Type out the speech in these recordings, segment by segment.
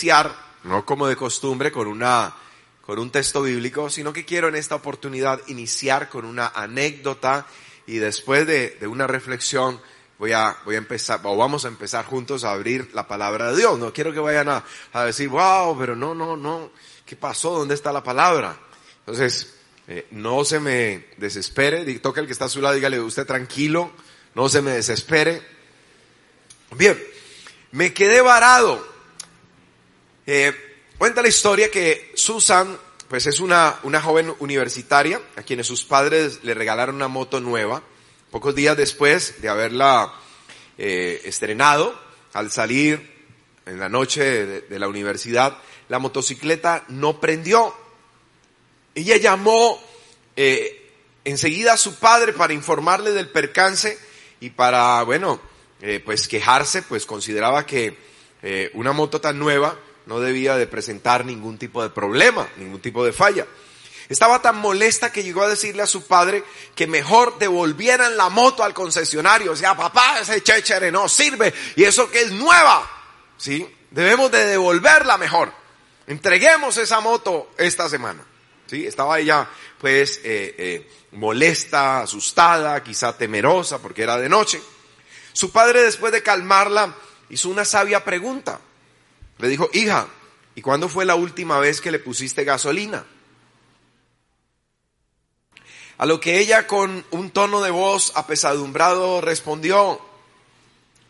iniciar, no como de costumbre, con una con un texto bíblico, sino que quiero en esta oportunidad iniciar con una anécdota y después de, una reflexión voy a, voy a empezar, o vamos a empezar juntos a abrir la palabra de Dios. No quiero que vayan a, a decir, wow, pero no, no, no, ¿qué pasó? ¿Dónde está la palabra? Entonces, eh, no se me desespere, toca el que está a su lado, dígale usted tranquilo, no se me desespere. Bien, me quedé varado. Eh, cuenta la historia que Susan, pues es una, una joven universitaria a quienes sus padres le regalaron una moto nueva. Pocos días después de haberla eh, estrenado, al salir en la noche de, la universidad, la motocicleta no prendió ella llamó eh, enseguida a su padre para informarle del percance y para, bueno, pues quejarse, pues consideraba que una moto tan nueva no debía de presentar ningún tipo de problema, ningún tipo de falla. Estaba tan molesta que llegó a decirle a su padre que mejor devolvieran la moto al concesionario. O sea, papá, ese chéchere no sirve y eso que es nueva. ¿Sí? Debemos de devolverla mejor. Entreguemos esa moto esta semana. ¿sí? Estaba ella pues eh, eh, molesta, asustada, quizá temerosa porque era de noche. Su padre después de calmarla hizo una sabia pregunta. Le dijo, hija, ¿y cuándo fue la última vez que le pusiste gasolina? A lo que ella con un tono de voz apesadumbrado respondió,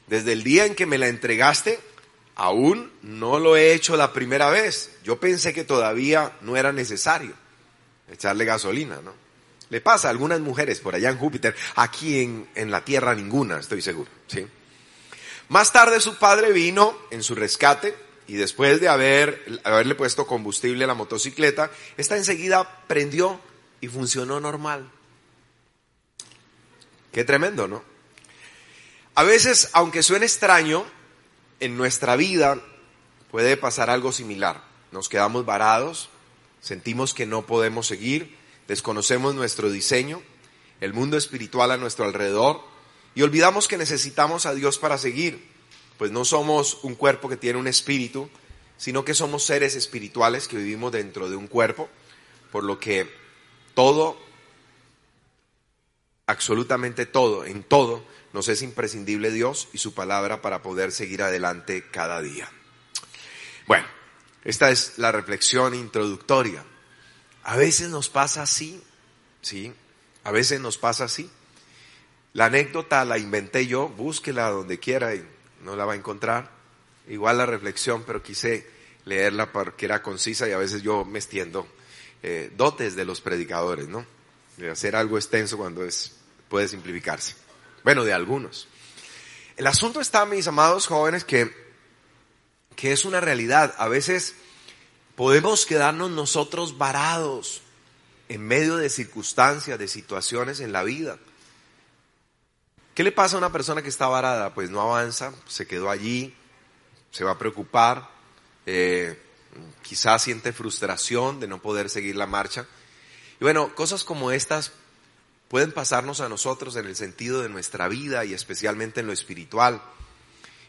desde el día en que me la entregaste, aún no lo he hecho la primera vez. Yo pensé que todavía no era necesario echarle gasolina, ¿no? Le pasa a algunas mujeres por allá en Júpiter, aquí en, en la Tierra ninguna, estoy seguro, ¿sí? Más tarde su padre vino en su rescate y después de haber, haberle puesto combustible a la motocicleta, esta enseguida prendió y funcionó normal. Qué tremendo, ¿no? A veces, aunque suene extraño, en nuestra vida puede pasar algo similar. Nos quedamos varados, sentimos que no podemos seguir, desconocemos nuestro diseño, el mundo espiritual a nuestro alrededor y olvidamos que necesitamos a Dios para seguir, pues no somos un cuerpo que tiene un espíritu, sino que somos seres espirituales que vivimos dentro de un cuerpo, por lo que todo, absolutamente todo, en todo, nos es imprescindible Dios y su palabra para poder seguir adelante cada día. Bueno, esta es la reflexión introductoria. A veces nos pasa así, ¿sí? A veces nos pasa así. La anécdota la inventé yo, búsquela donde quiera y no la va a encontrar. Igual la reflexión, pero quise leerla porque era concisa y a veces yo me extiendo. Eh, dotes de los predicadores, ¿no? De hacer algo extenso cuando es, puede simplificarse. Bueno, de algunos. El asunto está, mis amados jóvenes, que que es una realidad. A veces podemos quedarnos nosotros varados en medio de circunstancias, de situaciones en la vida. ¿Qué le pasa a una persona que está varada? Pues no avanza, se quedó allí, se va a preocupar, eh, quizás siente frustración de no poder seguir la marcha. Y bueno, cosas como estas pueden pasarnos a nosotros en el sentido de nuestra vida y especialmente en lo espiritual.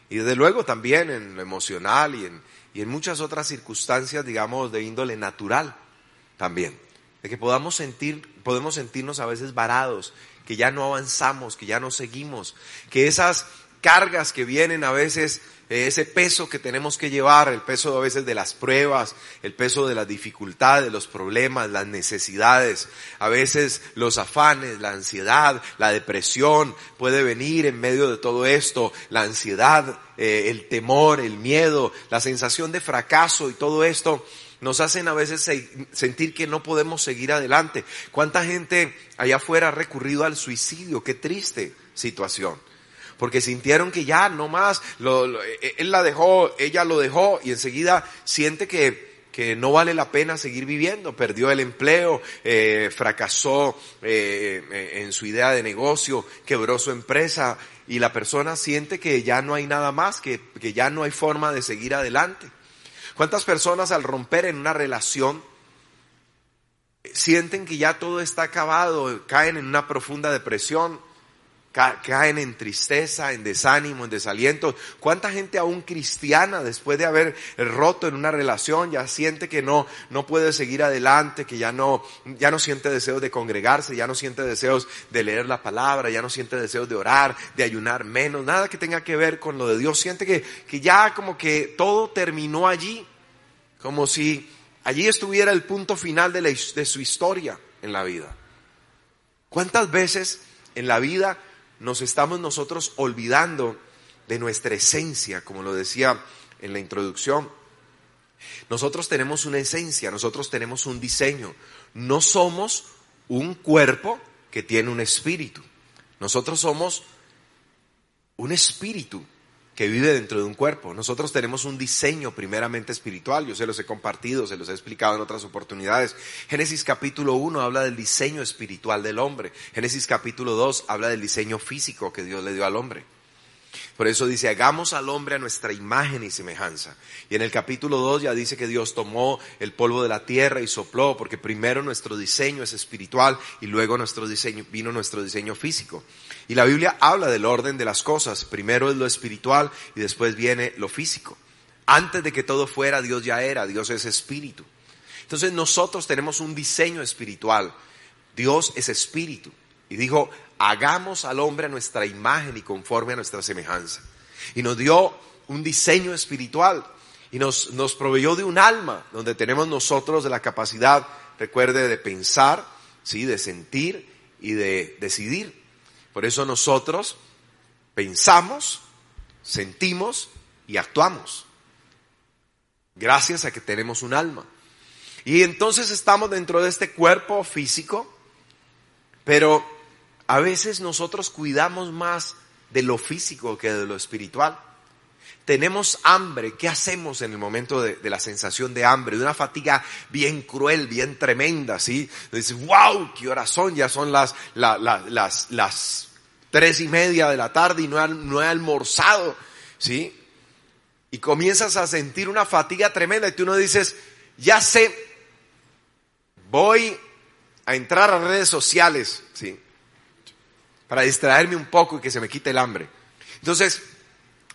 Y desde luego también en lo emocional y en, y en muchas otras circunstancias, digamos, de índole natural también. De que podamos sentir, podemos sentirnos a veces varados, que ya no avanzamos, que ya no seguimos, que esas cargas que vienen a veces ese peso que tenemos que llevar, el peso a veces de las pruebas, el peso de las dificultades, los problemas, las necesidades, a veces los afanes, la ansiedad, la depresión puede venir en medio de todo esto, la ansiedad, eh, el temor, el miedo, la sensación de fracaso y todo esto nos hacen a veces sentir que no podemos seguir adelante. ¿Cuánta gente allá afuera ha recurrido al suicidio? Qué triste situación porque sintieron que ya no más, e, él la dejó, ella lo dejó y enseguida siente que, que no vale la pena seguir viviendo, perdió el empleo, eh, fracasó eh, eh, en su idea de negocio, quebró su empresa y la persona siente que ya no hay nada más, que, que ya no hay forma de seguir adelante. ¿Cuántas personas al romper en una relación sienten que ya todo está acabado, caen en una profunda depresión? Caen en tristeza, en desánimo, en desaliento. ¿Cuánta gente aún cristiana después de haber roto en una relación ya siente que no, no puede seguir adelante, que ya no, ya no siente deseos de congregarse, ya no siente deseos de leer la palabra, ya no siente deseos de orar, de ayunar menos, nada que tenga que ver con lo de Dios. Siente que, que ya como que todo terminó allí, como si allí estuviera el punto final de, de su historia en la vida. ¿Cuántas veces en la vida nos estamos nosotros olvidando de nuestra esencia, como lo decía en la introducción. Nosotros tenemos una esencia, nosotros tenemos un diseño. No somos un cuerpo que tiene un espíritu. Nosotros somos un espíritu que vive dentro de un cuerpo. Nosotros tenemos un diseño primeramente espiritual, yo se los he compartido, se los he explicado en otras oportunidades. Génesis capítulo 1 habla del diseño espiritual del hombre. Génesis capítulo 2 habla del diseño físico que Dios le dio al hombre. Por eso dice, hagamos al hombre a nuestra imagen y semejanza. Y en el capítulo 2 ya dice que Dios tomó el polvo de la tierra y sopló, porque primero nuestro diseño es espiritual y luego nuestro diseño, vino nuestro diseño físico. Y la Biblia habla del orden de las cosas. Primero es lo espiritual y después viene lo físico. Antes de que todo fuera, Dios ya era, Dios es espíritu. Entonces nosotros tenemos un diseño espiritual. Dios es espíritu. Y dijo, hagamos al hombre a nuestra imagen y conforme a nuestra semejanza. Y nos dio un diseño espiritual y nos, nos proveyó de un alma donde tenemos nosotros la capacidad, recuerde, de pensar, ¿sí? de sentir y de decidir. Por eso nosotros pensamos, sentimos y actuamos. Gracias a que tenemos un alma. Y entonces estamos dentro de este cuerpo físico, pero a veces nosotros cuidamos más de lo físico que de lo espiritual. Tenemos hambre, ¿qué hacemos en el momento de, la sensación de hambre? De una fatiga bien cruel, bien tremenda, ¿sí? Dices, wow, qué horas son, ya son las, tres y media de la tarde y no he, no he almorzado, ¿sí? Y comienzas a sentir una fatiga tremenda y tú no dices, ya sé, voy a entrar a redes sociales, ¿sí? para distraerme un poco y que se me quite el hambre. Entonces,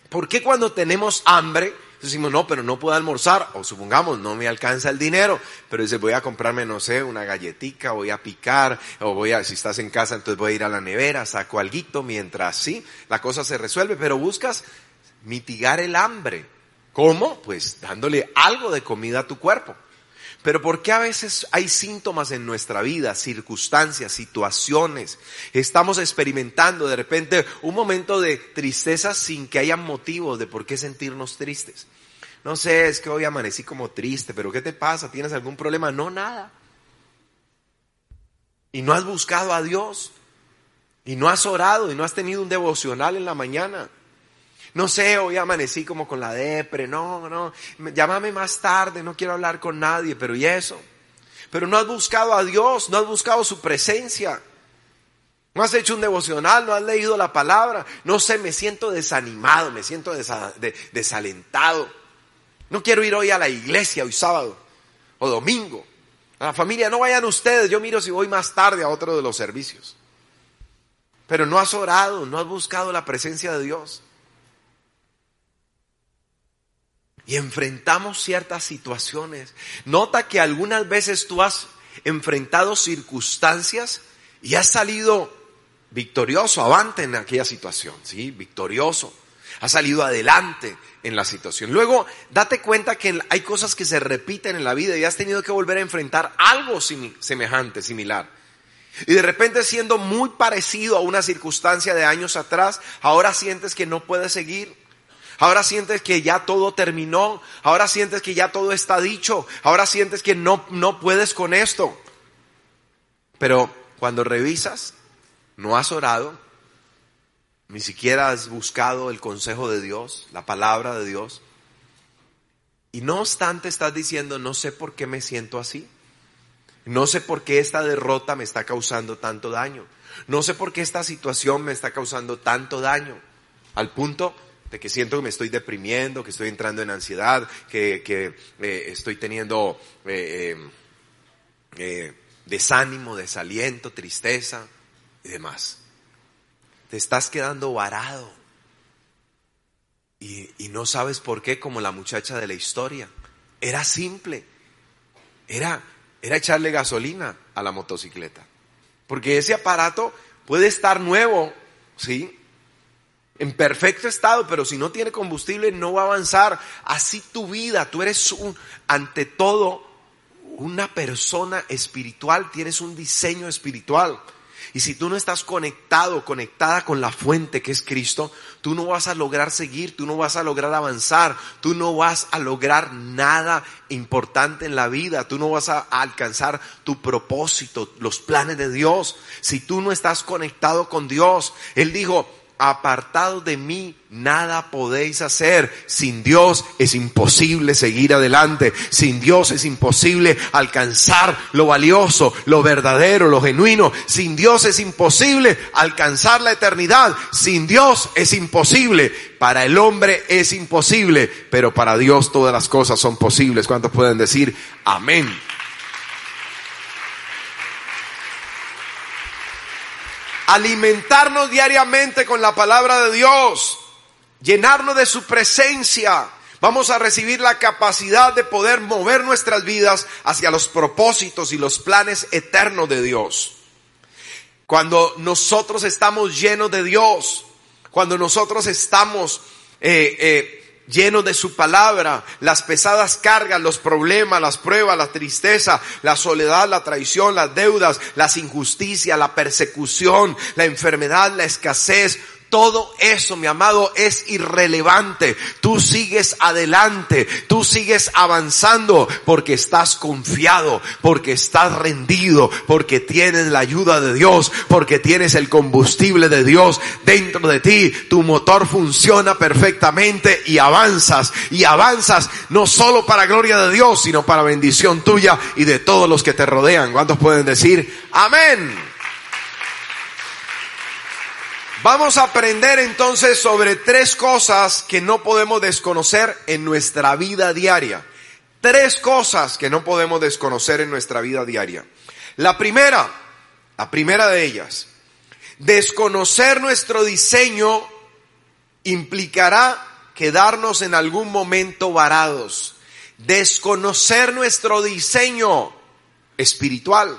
¿por qué cuando tenemos hambre decimos, no, pero no puedo almorzar? O supongamos, no me alcanza el dinero, pero dice, voy a comprarme, no sé, una galletica, voy a picar, o voy a, si estás en casa, entonces voy a ir a la nevera, saco algo mientras sí, la cosa se resuelve, pero buscas mitigar el hambre. ¿Cómo? Pues dándole algo de comida a tu cuerpo. Pero ¿por qué a veces hay síntomas en nuestra vida, circunstancias, situaciones? Estamos experimentando de repente un momento de tristeza sin que haya motivos de por qué sentirnos tristes. No sé, es que hoy amanecí como triste, pero ¿qué te pasa? ¿Tienes algún problema? No, nada. Y no has buscado a Dios. Y no has orado y no has tenido un devocional en la mañana. No sé, hoy amanecí como con la depre, no, no, llámame más tarde, no quiero hablar con nadie, pero ¿y eso? Pero no has buscado a Dios, no has buscado su presencia. No has hecho un devocional, no has leído la palabra. No sé, me siento desanimado, me siento desalentado. No quiero ir hoy a la iglesia, hoy sábado o domingo. A la familia, no vayan ustedes, yo miro si voy más tarde a otro de los servicios. Pero no has orado, no has buscado la presencia de Dios. Y enfrentamos ciertas situaciones. Nota que algunas veces tú has enfrentado circunstancias y has salido victorioso, avante en aquella situación, ¿sí? Victorioso. Has salido adelante en la situación. Luego, date cuenta que hay cosas que se repiten en la vida y has tenido que volver a enfrentar algo semejante, similar. Y de repente siendo muy parecido a una circunstancia de años atrás, ahora sientes que no puedes seguir. Ahora sientes que ya todo terminó. Ahora sientes que ya todo está dicho. Ahora sientes que no, no puedes con esto. Pero cuando revisas, no has orado, ni siquiera has buscado el consejo de Dios, la palabra de Dios. Y no obstante estás diciendo, no sé por qué me siento así. No sé por qué esta derrota me está causando tanto daño. No sé por qué esta situación me está causando tanto daño. Al punto de que siento que me estoy deprimiendo, que estoy entrando en ansiedad, que, eh, estoy teniendo eh, eh, desánimo, desaliento, tristeza y demás. te estás quedando varado. Y, y, no sabes por qué, como la muchacha de la historia. Era simple. Era, era echarle gasolina a la motocicleta. Porque ese aparato puede estar nuevo, ¿sí? En perfecto estado, pero si no tiene combustible no va a avanzar. Así tu vida, tú eres un, ante todo una persona espiritual, tienes un diseño espiritual. Y si tú no estás conectado, conectada con la fuente que es Cristo, tú no vas a lograr seguir, tú no vas a lograr avanzar, tú no vas a lograr nada importante en la vida, tú no vas a alcanzar tu propósito, los planes de Dios. Si tú no estás conectado con Dios, Él dijo, apartado de mí nada podéis hacer. Sin Dios es imposible seguir adelante. Sin Dios es imposible alcanzar lo valioso, lo verdadero, lo genuino. Sin Dios es imposible alcanzar la eternidad. Sin Dios es imposible. Para el hombre es imposible, pero para Dios todas las cosas son posibles. ¿Cuántos pueden decir amén? Alimentarnos diariamente con la palabra de Dios, llenarnos de su presencia. Vamos a recibir la capacidad de poder mover nuestras vidas hacia los propósitos y los planes eternos de Dios. Cuando nosotros estamos llenos de Dios, cuando nosotros estamos eh, eh, lleno de su palabra, las pesadas cargas, los problemas, las pruebas, la tristeza, la soledad, la traición, las deudas, las injusticias, la persecución, la enfermedad, la escasez, todo eso, mi amado, es irrelevante. Tú sigues adelante, tú sigues avanzando porque estás confiado, porque estás rendido, porque tienes la ayuda de Dios, porque tienes el combustible de Dios dentro de ti. Tu motor funciona perfectamente y avanzas, y avanzas no solo para gloria de Dios, sino para bendición tuya y de todos los que te rodean. ¿Cuántos pueden decir amén? Vamos a aprender entonces sobre tres cosas que no podemos desconocer en nuestra vida diaria. Tres cosas que no podemos desconocer en nuestra vida diaria. La primera, la primera de ellas, desconocer nuestro diseño implicará quedarnos en algún momento varados. Desconocer nuestro diseño espiritual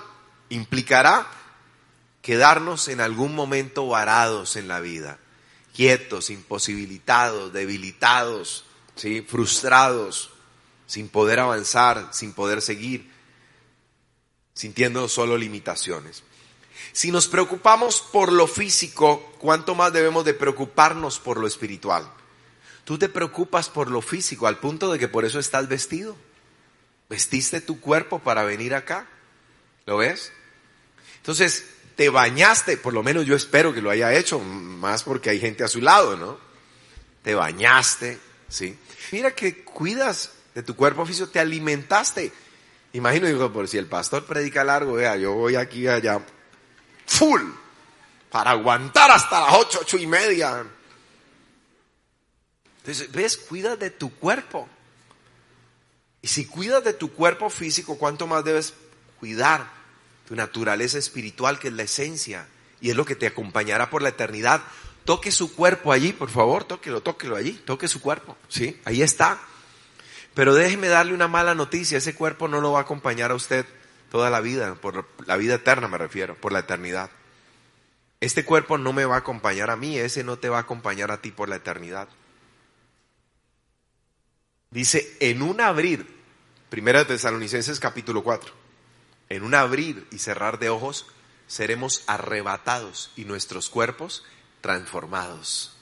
implicará quedarnos en algún momento varados en la vida, quietos, imposibilitados, debilitados, ¿sí? frustrados, sin poder avanzar, sin poder seguir, sintiendo solo limitaciones. Si nos preocupamos por lo físico, ¿cuánto más debemos de preocuparnos por lo espiritual? Tú te preocupas por lo físico al punto de que por eso estás vestido. Vestiste tu cuerpo para venir acá. ¿Lo ves? Entonces, te bañaste, por lo menos yo espero que lo haya hecho, más porque hay gente a su lado, ¿no? Te bañaste, ¿sí? Mira que cuidas de tu cuerpo físico, te alimentaste. Imagino, digo, por si el pastor predica largo, vea, yo voy aquí allá, full, para aguantar hasta las ocho, ocho y media. Entonces, ves, cuida de tu cuerpo. Y si cuidas de tu cuerpo físico, ¿cuánto más debes cuidar tu naturaleza espiritual que es la esencia y es lo que te acompañará por la eternidad. Toque su cuerpo allí, por favor, tóquelo, tóquelo allí, toque su cuerpo, ¿sí? Ahí está. Pero déjeme darle una mala noticia, ese cuerpo no lo va a acompañar a usted toda la vida, por la vida eterna me refiero, por la eternidad. Este cuerpo no me va a acompañar a mí, ese no te va a acompañar a ti por la eternidad. Dice, en un abrir, Primera de Tesalonicenses capítulo 4, en un abrir y cerrar de ojos, seremos arrebatados y nuestros cuerpos transformados,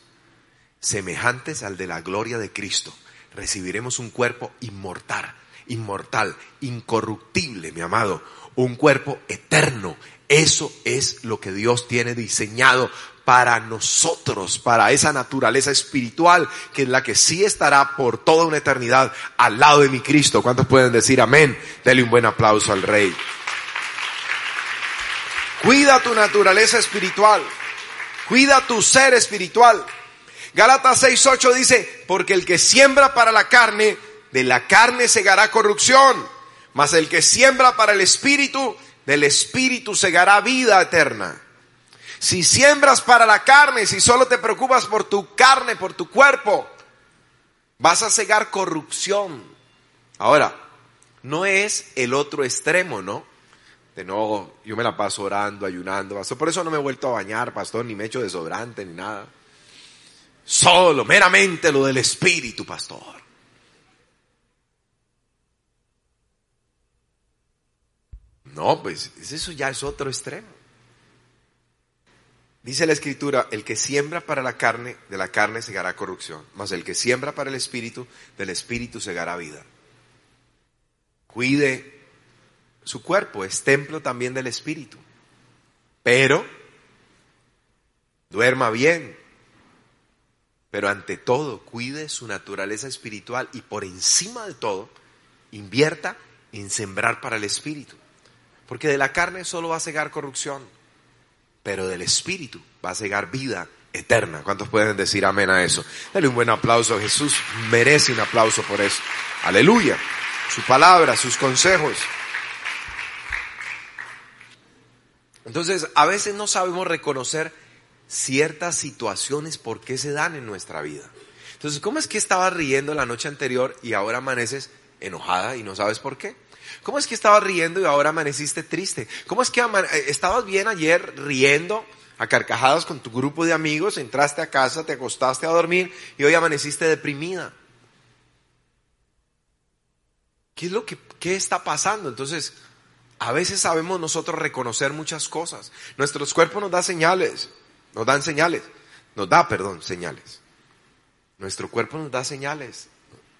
semejantes al de la gloria de Cristo. Recibiremos un cuerpo inmortal, inmortal, incorruptible, mi amado, un cuerpo eterno. Eso es lo que Dios tiene diseñado para nosotros, para esa naturaleza espiritual que es la que sí estará por toda una eternidad al lado de mi Cristo. ¿Cuántos pueden decir amén? Dele un buen aplauso al Rey. Cuida tu naturaleza espiritual. Cuida tu ser espiritual. Gálatas 6:8 dice, porque el que siembra para la carne, de la carne segará corrupción, mas el que siembra para el espíritu, del espíritu segará vida eterna. Si siembras para la carne, si solo te preocupas por tu carne, por tu cuerpo, vas a cegar corrupción. Ahora, no es el otro extremo, ¿no? De no, yo me la paso orando, ayunando, pastor. Por eso no me he vuelto a bañar, pastor, ni me echo desodorante, ni nada. Solo, meramente lo del Espíritu, pastor. No, pues eso ya es otro extremo. Dice la escritura, el que siembra para la carne, de la carne segará corrupción, mas el que siembra para el espíritu, del espíritu segará vida. Cuide su cuerpo, es templo también del espíritu. Pero, duerma bien, pero ante todo, cuide su naturaleza espiritual y por encima de todo, invierta en sembrar para el espíritu. Porque de la carne solo va a cegar corrupción, pero del Espíritu va a cegar vida eterna. ¿Cuántos pueden decir amén a eso? Dale un buen aplauso. Jesús merece un aplauso por eso. Aleluya. Su palabra, sus consejos. Entonces, a veces no sabemos reconocer ciertas situaciones por qué se dan en nuestra vida. Entonces, ¿cómo es que estabas riendo la noche anterior y ahora amaneces enojada y no sabes por qué? ¿Cómo es que estabas riendo y ahora amaneciste triste? ¿Cómo es que eh, estabas bien ayer riendo a carcajadas con tu grupo de amigos, entraste a casa, te acostaste a dormir y hoy amaneciste deprimida? ¿Qué es lo que qué está pasando? Entonces, a veces sabemos nosotros reconocer muchas cosas. Nuestros cuerpos nos dan señales, nos dan señales, nos da, perdón, señales. Nuestro cuerpo nos da señales.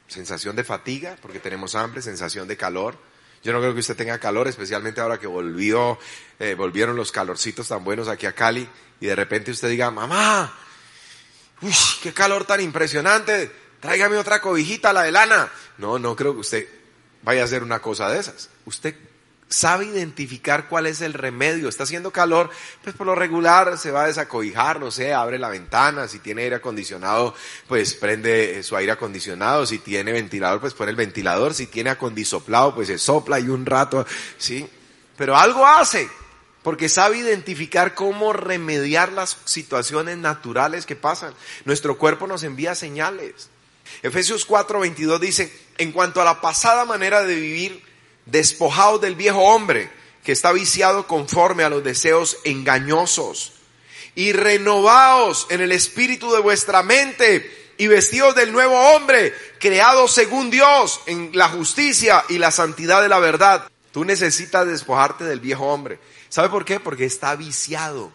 Sensación de fatiga, porque tenemos hambre, sensación de calor, yo no creo que usted tenga calor, especialmente ahora que volvió, eh, volvieron los calorcitos tan buenos aquí a Cali y de repente usted diga, mamá, uy, qué calor tan impresionante, tráigame otra cobijita, la de lana. No, no creo que usted vaya a hacer una cosa de esas. Usted sabe identificar cuál es el remedio. Está haciendo calor, pues por lo regular se va a desacobijar, no sé, abre la ventana, si tiene aire acondicionado, pues prende su aire acondicionado, si tiene ventilador, pues pone el ventilador, si tiene acondisoplado, pues se sopla y un rato, ¿sí? Pero algo hace, porque sabe identificar cómo remediar las situaciones naturales que pasan. Nuestro cuerpo nos envía señales. Efesios 4:22 dice, en cuanto a la pasada manera de vivir, despojados del viejo hombre que está viciado conforme a los deseos engañosos y renovaos en el espíritu de vuestra mente y vestidos del nuevo hombre, creado según Dios en la justicia y la santidad de la verdad. Tú necesitas despojarte del viejo hombre. ¿Sabe por qué? Porque está viciado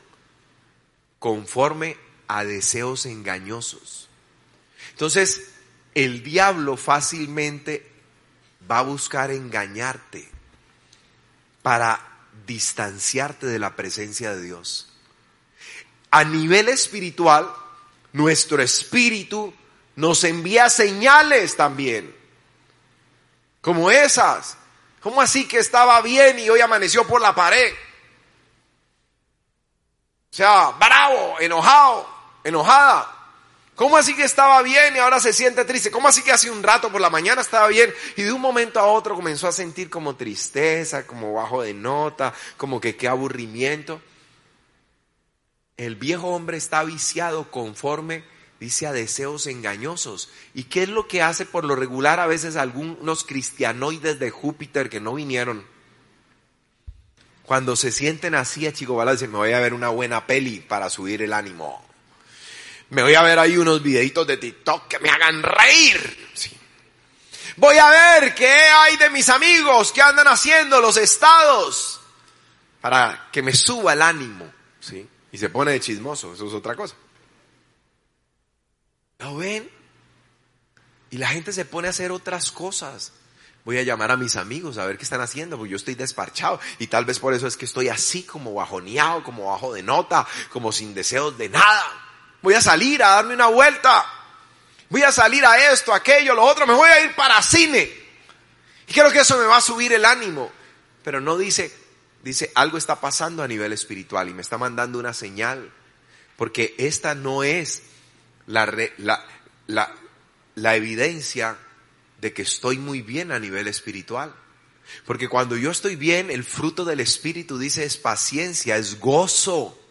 conforme a deseos engañosos. Entonces, el diablo fácilmente va a buscar engañarte para distanciarte de la presencia de Dios. A nivel espiritual, nuestro espíritu nos envía señales también, como esas. ¿Cómo así que estaba bien y hoy amaneció por la pared? O sea, bravo, enojado, enojada. ¿Cómo así que estaba bien y ahora se siente triste? ¿Cómo así que hace un rato por la mañana estaba bien y de un momento a otro comenzó a sentir como tristeza, como bajo de nota, como que qué aburrimiento? El viejo hombre está viciado conforme, dice, a deseos engañosos. ¿Y qué es lo que hace por lo regular a veces algunos cristianoides de Júpiter que no vinieron? Cuando se sienten así a Chico dicen, me voy a ver una buena peli para subir el ánimo me voy a ver ahí unos videitos de TikTok que me hagan reír. Voy a ver qué hay de mis amigos que andan haciendo los estados para que me suba el ánimo. ¿sí? Y se pone de chismoso, eso es otra cosa. ¿Lo ven? Y la gente se pone a hacer otras cosas. Voy a llamar a mis amigos a ver qué están haciendo, porque yo estoy desparchado y tal vez por eso es que estoy así como bajoneado, como bajo de nota, como sin deseos de nada voy a salir a darme una vuelta, voy a salir a esto, aquello, lo otro, me voy a ir para cine. Y creo que eso me va a subir el ánimo. Pero no dice, dice, algo está pasando a nivel espiritual y me está mandando una señal. Porque esta no es la, la, la, la evidencia de que estoy muy bien a nivel espiritual. Porque cuando yo estoy bien, el fruto del Espíritu dice es paciencia, es gozo,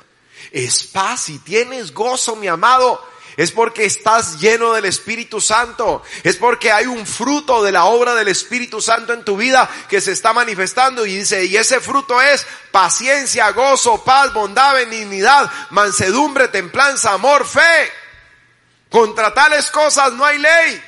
es paz y tienes gozo, mi amado. Es porque estás lleno del Espíritu Santo. Es porque hay un fruto de la obra del Espíritu Santo en tu vida que se está manifestando y dice, y ese fruto es paciencia, gozo, paz, bondad, benignidad, mansedumbre, templanza, amor, fe. Contra tales cosas no hay ley.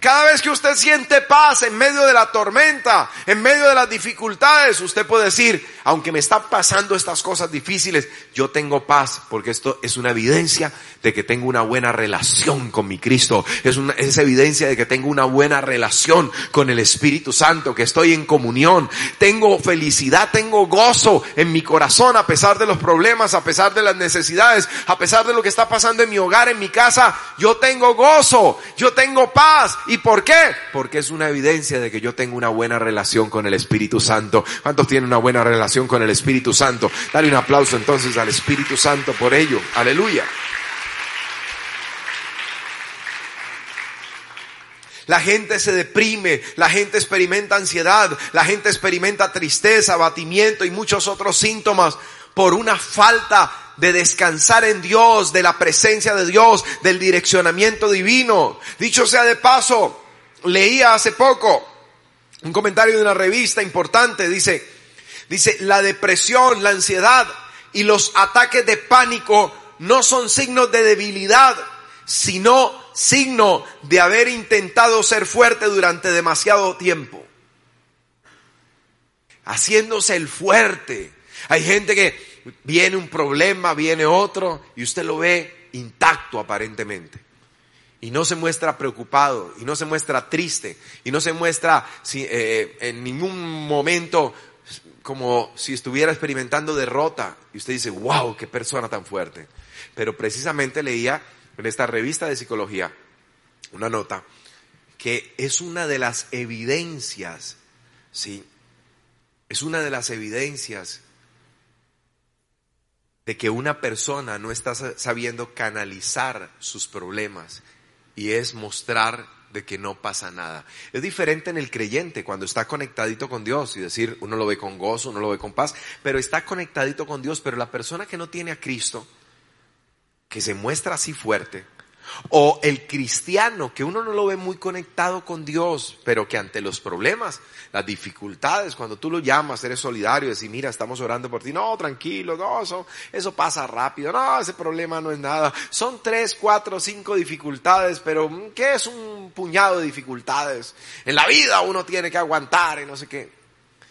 Cada vez que usted siente paz en medio de la tormenta, en medio de las dificultades, usted puede decir, aunque me están pasando estas cosas difíciles, yo tengo paz, porque esto es una evidencia de que tengo una buena relación con mi Cristo. Es una, es evidencia de que tengo una buena relación con el Espíritu Santo, que estoy en comunión. Tengo felicidad, tengo gozo en mi corazón a pesar de los problemas, a pesar de las necesidades, a pesar de lo que está pasando en mi hogar, en mi casa. Yo tengo gozo, yo tengo paz ¿Y por qué? Porque es una evidencia de que yo tengo una buena relación con el Espíritu Santo. ¿Cuántos tienen una buena relación con el Espíritu Santo? Dale un aplauso entonces al Espíritu Santo por ello. Aleluya. La gente se deprime, la gente experimenta ansiedad, la gente experimenta tristeza, abatimiento y muchos otros síntomas por una falta de descansar en Dios, de la presencia de Dios, del direccionamiento divino. Dicho sea de paso, leía hace poco un comentario de una revista importante, dice, dice, la depresión, la ansiedad y los ataques de pánico no son signos de debilidad, sino signo de haber intentado ser fuerte durante demasiado tiempo. Haciéndose el fuerte. Hay gente que viene un problema, viene otro, y usted lo ve intacto aparentemente. Y no se muestra preocupado, y no se muestra triste, y no se muestra eh, en ningún momento como si estuviera experimentando derrota. Y usted dice, wow, qué persona tan fuerte. Pero precisamente leía en esta revista de psicología una nota que es una de las evidencias, ¿sí? Es una de las evidencias de que una persona no está sabiendo canalizar sus problemas y es mostrar de que no pasa nada. Es diferente en el creyente cuando está conectadito con Dios y decir, uno lo ve con gozo, uno lo ve con paz, pero está conectadito con Dios, pero la persona que no tiene a Cristo, que se muestra así fuerte, o el cristiano, que uno no lo ve muy conectado con Dios, pero que ante los problemas, las dificultades, cuando tú lo llamas, eres solidario, decir, mira, estamos orando por ti, no, tranquilo, no, eso, eso pasa rápido, no, ese problema no es nada. Son tres, cuatro, cinco dificultades, pero mm, ¿qué es un puñado de dificultades? En la vida uno tiene que aguantar y no sé qué.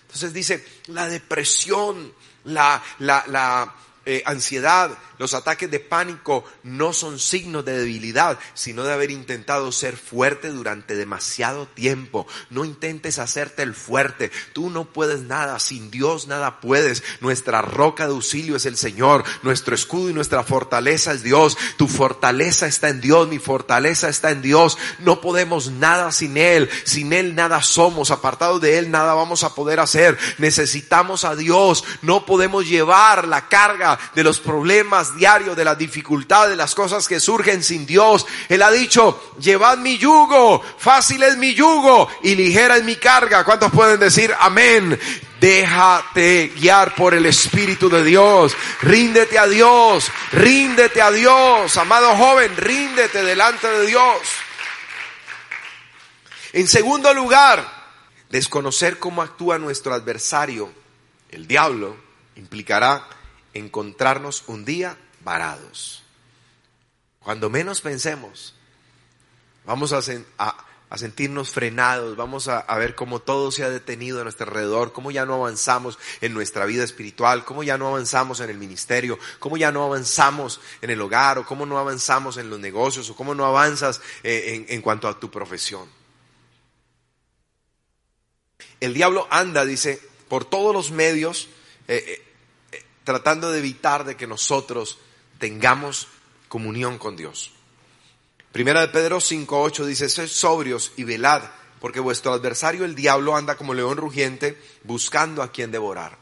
Entonces dice, la depresión, la, la, la eh, ansiedad, los ataques de pánico no son signos de debilidad, sino de haber intentado ser fuerte durante demasiado tiempo. No intentes hacerte el fuerte. Tú no puedes nada. Sin Dios nada puedes. Nuestra roca de auxilio es el Señor. Nuestro escudo y nuestra fortaleza es Dios. Tu fortaleza está en Dios. Mi fortaleza está en Dios. No podemos nada sin Él. Sin Él nada somos. Apartados de Él nada vamos a poder hacer. Necesitamos a Dios. No podemos llevar la carga de los problemas diario, de la dificultad, de las cosas que surgen sin Dios. Él ha dicho, llevad mi yugo, fácil es mi yugo y ligera es mi carga. ¿Cuántos pueden decir amén? Déjate guiar por el Espíritu de Dios. Ríndete a Dios. Ríndete a Dios. Amado joven, ríndete delante de Dios. En segundo lugar, desconocer cómo actúa nuestro adversario, el diablo, implicará encontrarnos un día varados. Cuando menos pensemos, vamos a, sentirnos frenados, vamos a, ver cómo todo se ha detenido a nuestro alrededor, cómo ya no avanzamos en nuestra vida espiritual, cómo ya no avanzamos en el ministerio, cómo ya no avanzamos en el hogar, o cómo no avanzamos en los negocios, o cómo no avanzas eh, en, cuanto a tu profesión. El diablo anda, dice, por todos los medios, eh, eh, tratando de evitar de que nosotros tengamos comunión con Dios. Primera de Pedro 5.8 dice, sed sobrios y velad, porque vuestro adversario el diablo anda como león rugiente buscando a quien devorar.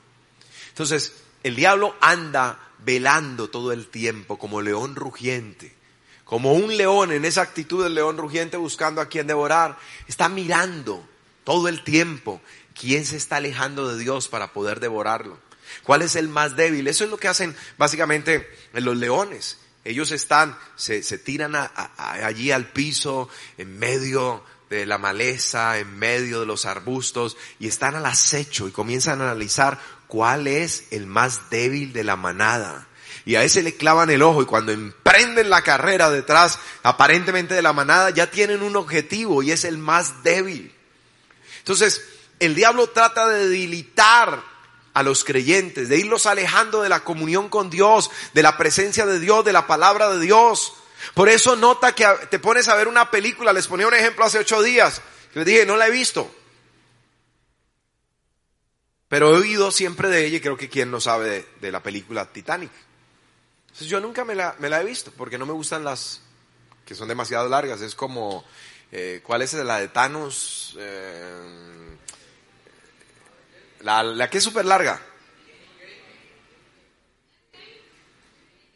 Entonces, el diablo anda velando todo el tiempo como león rugiente, como un león en esa actitud del león rugiente buscando a quien devorar. Está mirando todo el tiempo quién se está alejando de Dios para poder devorarlo. ¿Cuál es el más débil? Eso es lo que hacen básicamente los leones. Ellos están, se, tiran allí al piso, en medio de la maleza, en medio de los arbustos, y están al acecho y comienzan a analizar cuál es el más débil de la manada. Y a ese le clavan el ojo y cuando emprenden la carrera detrás, aparentemente de la manada, ya tienen un objetivo y es el más débil. Entonces, el diablo trata de debilitar a los creyentes, de irlos alejando de la comunión con Dios, de la presencia de Dios, de la palabra de Dios. Por eso nota que te pones a ver una película, les ponía un ejemplo hace ocho días, que les dije, no la he visto. Pero he oído siempre de ella y creo que quien no sabe de, la película Titanic. Entonces yo nunca me la, he visto porque no me gustan las que son demasiado largas. Es como, eh, ¿cuál es la de Thanos? Eh, la, la que es súper larga.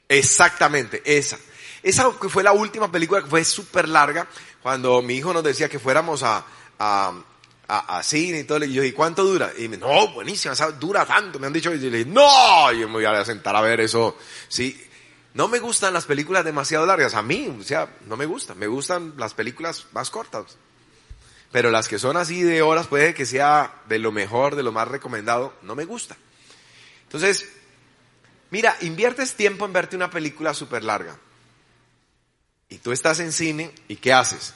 Exactamente, esa. Esa fue la última película que fue súper larga, cuando mi hijo nos decía que fuéramos a, a, a, cine y todo, y yo, ¿y cuánto dura? Y me no, buenísima, dura tanto, me han dicho, y yo le dije, no, yo me voy a sentar a ver eso, sí. No me gustan las películas demasiado largas, a mí, o sea, no me gustan, me gustan las películas más cortas. Pero las que son así de horas, puede que sea de lo mejor, de lo más recomendado, no me gusta. Entonces, mira, inviertes tiempo en verte una película súper larga. Y tú estás en cine y ¿qué haces?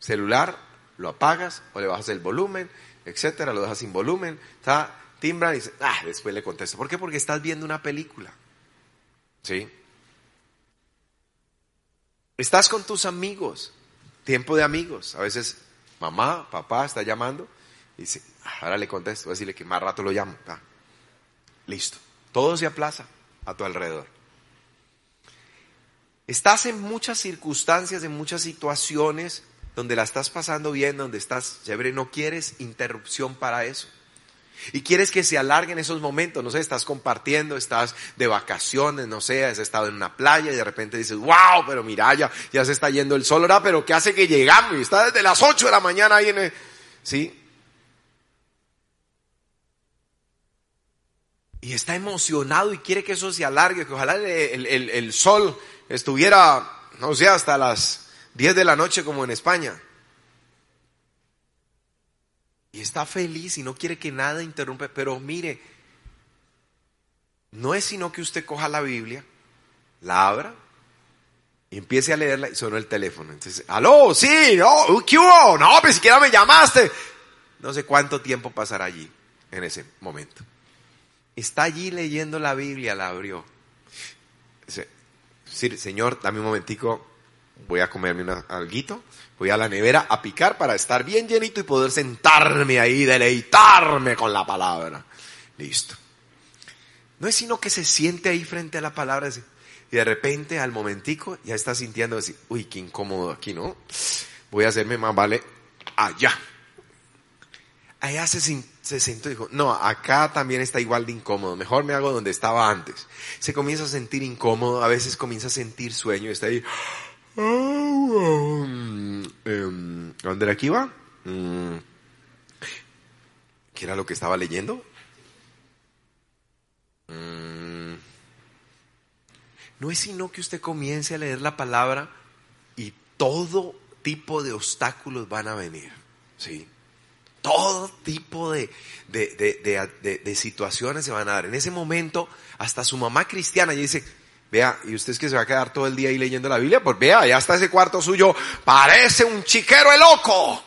Celular, lo apagas o le bajas el volumen, etcétera, lo dejas sin volumen, está, timbran y dices, ah, después le contesto. ¿Por qué? Porque estás viendo una película. ¿Sí? Estás con tus amigos, tiempo de amigos. A veces mamá, papá está llamando y dice, ah, ahora le contesto, voy a decirle que más rato lo llamo. Listo. Todo se aplaza a tu alrededor. Estás en muchas circunstancias, en muchas situaciones donde la estás pasando bien, donde estás chévere, no quieres interrupción para eso. Y quieres que se alarguen esos momentos, no sé, estás compartiendo, estás de vacaciones, no sé, has estado en una playa y de repente dices, wow, pero mira, ya, ya se está yendo el sol, ahora, pero ¿qué hace que llegamos? Y está desde las 8 de la mañana ahí en el, ¿sí? Y está emocionado y quiere que eso se alargue, que ojalá el, el, el sol estuviera, no sé, hasta las 10 de la noche como en España. Y está feliz y no quiere que nada interrumpa. Pero mire, no es sino que usted coja la Biblia, la abra y empiece a leerla y sonó el teléfono. Entonces, aló, sí, no, ¿qué hubo? No, pero siquiera me llamaste. No sé cuánto tiempo pasará allí en ese momento. Está allí leyendo la Biblia, la abrió. Señor, dame un momentico, voy a comerme un alguito, voy a la nevera a picar para estar bien llenito y poder sentarme ahí, deleitarme con la palabra. Listo. No es sino que se siente ahí frente a la palabra y de repente al momentico ya está sintiendo así, uy, qué incómodo aquí, ¿no? Voy a hacerme más vale allá. Allá se, se sentó y dijo, no, acá también está igual de incómodo, mejor me hago donde estaba antes. Se comienza a sentir incómodo, a veces comienza a sentir sueño, está ahí. Em, ¿Dónde era va? Mm, ¿Qué era lo que estaba leyendo? Mm, no es sino que usted comience a leer la palabra y todo tipo de obstáculos van a venir. ¿Sí? todo tipo de, de, situaciones se van a dar. En ese momento, hasta su mamá cristiana dice, vea, ¿y usted es que se va a quedar todo el día ahí leyendo la Biblia? Pues vea, ya está ese cuarto suyo, parece un chiquero el loco.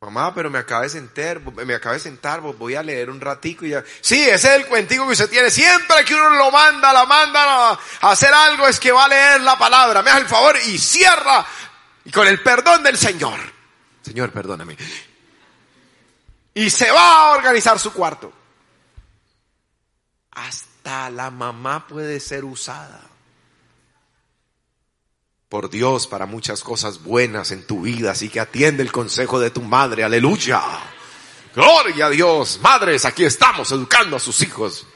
Mamá, pero me acabé de sentar, me acabé de sentar, voy a leer un ratico y ya. Sí, ese es el cuentico que usted tiene. Siempre que uno lo manda, la manda a hacer algo, es que va a leer la palabra. Me hace el favor y cierra y con el perdón del Señor, Señor, perdóname. Y se va a organizar su cuarto. Hasta la mamá puede ser usada por Dios para muchas cosas buenas en tu vida, así que atiende el consejo de tu madre, aleluya. Gloria a Dios, madres, aquí estamos educando a sus hijos.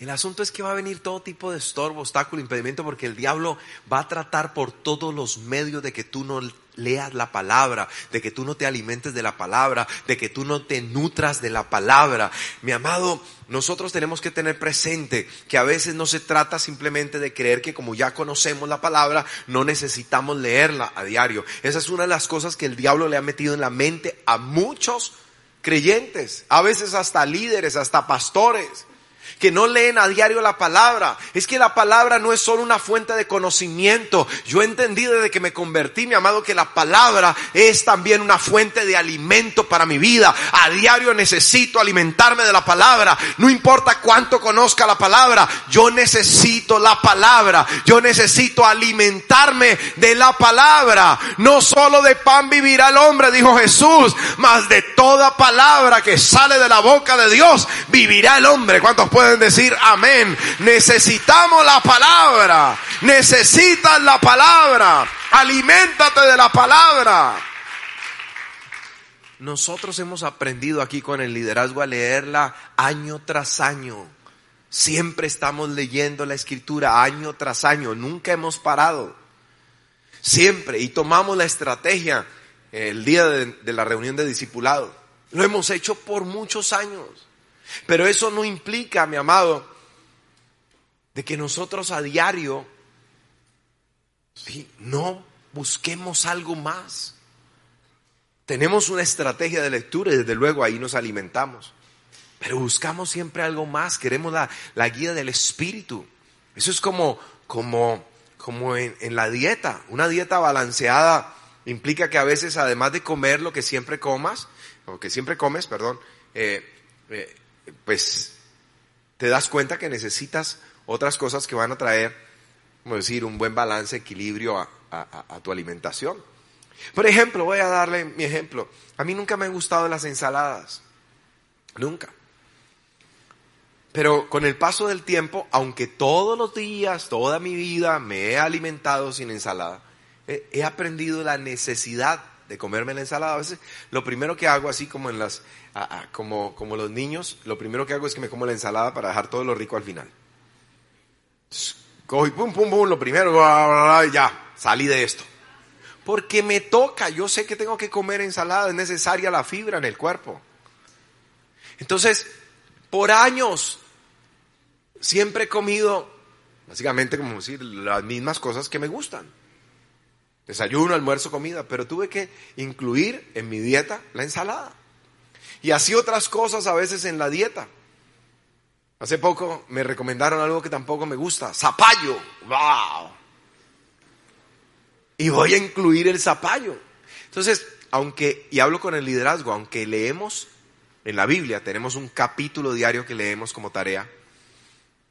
El asunto es que va a venir todo tipo de estorbo, obstáculo, impedimento, porque el diablo va a tratar por todos los medios de que tú no leas la palabra, de que tú no te alimentes de la palabra, de que tú no te nutras de la palabra. Mi amado, nosotros tenemos que tener presente que a veces no se trata simplemente de creer que como ya conocemos la palabra, no necesitamos leerla a diario. Esa es una de las cosas que el diablo le ha metido en la mente a muchos creyentes, a veces hasta líderes, hasta pastores que no leen a diario la palabra. Es que la palabra no es solo una fuente de conocimiento. Yo entendí desde que me convertí, mi amado, que la palabra es también una fuente de alimento para mi vida. A diario necesito alimentarme de la palabra. No importa cuánto conozca la palabra, yo necesito la palabra. Yo necesito alimentarme de la palabra. No solo de pan vivirá el hombre, dijo Jesús, mas de toda palabra que sale de la boca de Dios vivirá el hombre. ¿Cuántos pueden pueden decir amén. Necesitamos la palabra. Necesitas la palabra. Aliméntate de la palabra. Nosotros hemos aprendido aquí con el liderazgo a leerla año tras año. Siempre estamos leyendo la escritura año tras año. Nunca hemos parado. Siempre. Y tomamos la estrategia el día de, de la reunión de discipulado. Lo hemos hecho por muchos años. Pero eso no implica, mi amado, de que nosotros a diario no busquemos algo más. Tenemos una estrategia de lectura y desde luego ahí nos alimentamos. Pero buscamos siempre algo más, queremos la, guía del espíritu. Eso es como, como, como en, la dieta. Una dieta balanceada implica que a veces además de comer lo que siempre comas, o que siempre comes, perdón, eh, eh, pues te das cuenta que necesitas otras cosas que van a traer, como decir, un buen balance, equilibrio a, tu alimentación. Por ejemplo, voy a darle mi ejemplo. A mí nunca me han gustado las ensaladas. Nunca. Pero con el paso del tiempo, aunque todos los días, toda mi vida me he alimentado sin ensalada, he aprendido la necesidad de comerme la ensalada. A veces lo primero que hago, así como en las, como, como los niños, lo primero que hago es que me como la ensalada para dejar todo lo rico al final. Cojo y pum, pum, pum, lo primero, ya, salí de esto. Porque me toca, yo sé que tengo que comer ensalada, es necesaria la fibra en el cuerpo. Entonces, por años, siempre he comido, básicamente como decir, las mismas cosas que me gustan. Desayuno, almuerzo, comida, pero tuve que incluir en mi dieta la ensalada. Y así otras cosas a veces en la dieta. Hace poco me recomendaron algo que tampoco me gusta, zapallo. ¡Wow! Y voy a incluir el zapallo. Entonces, aunque, y hablo con el liderazgo, aunque leemos en la Biblia, tenemos un capítulo diario que leemos como tarea,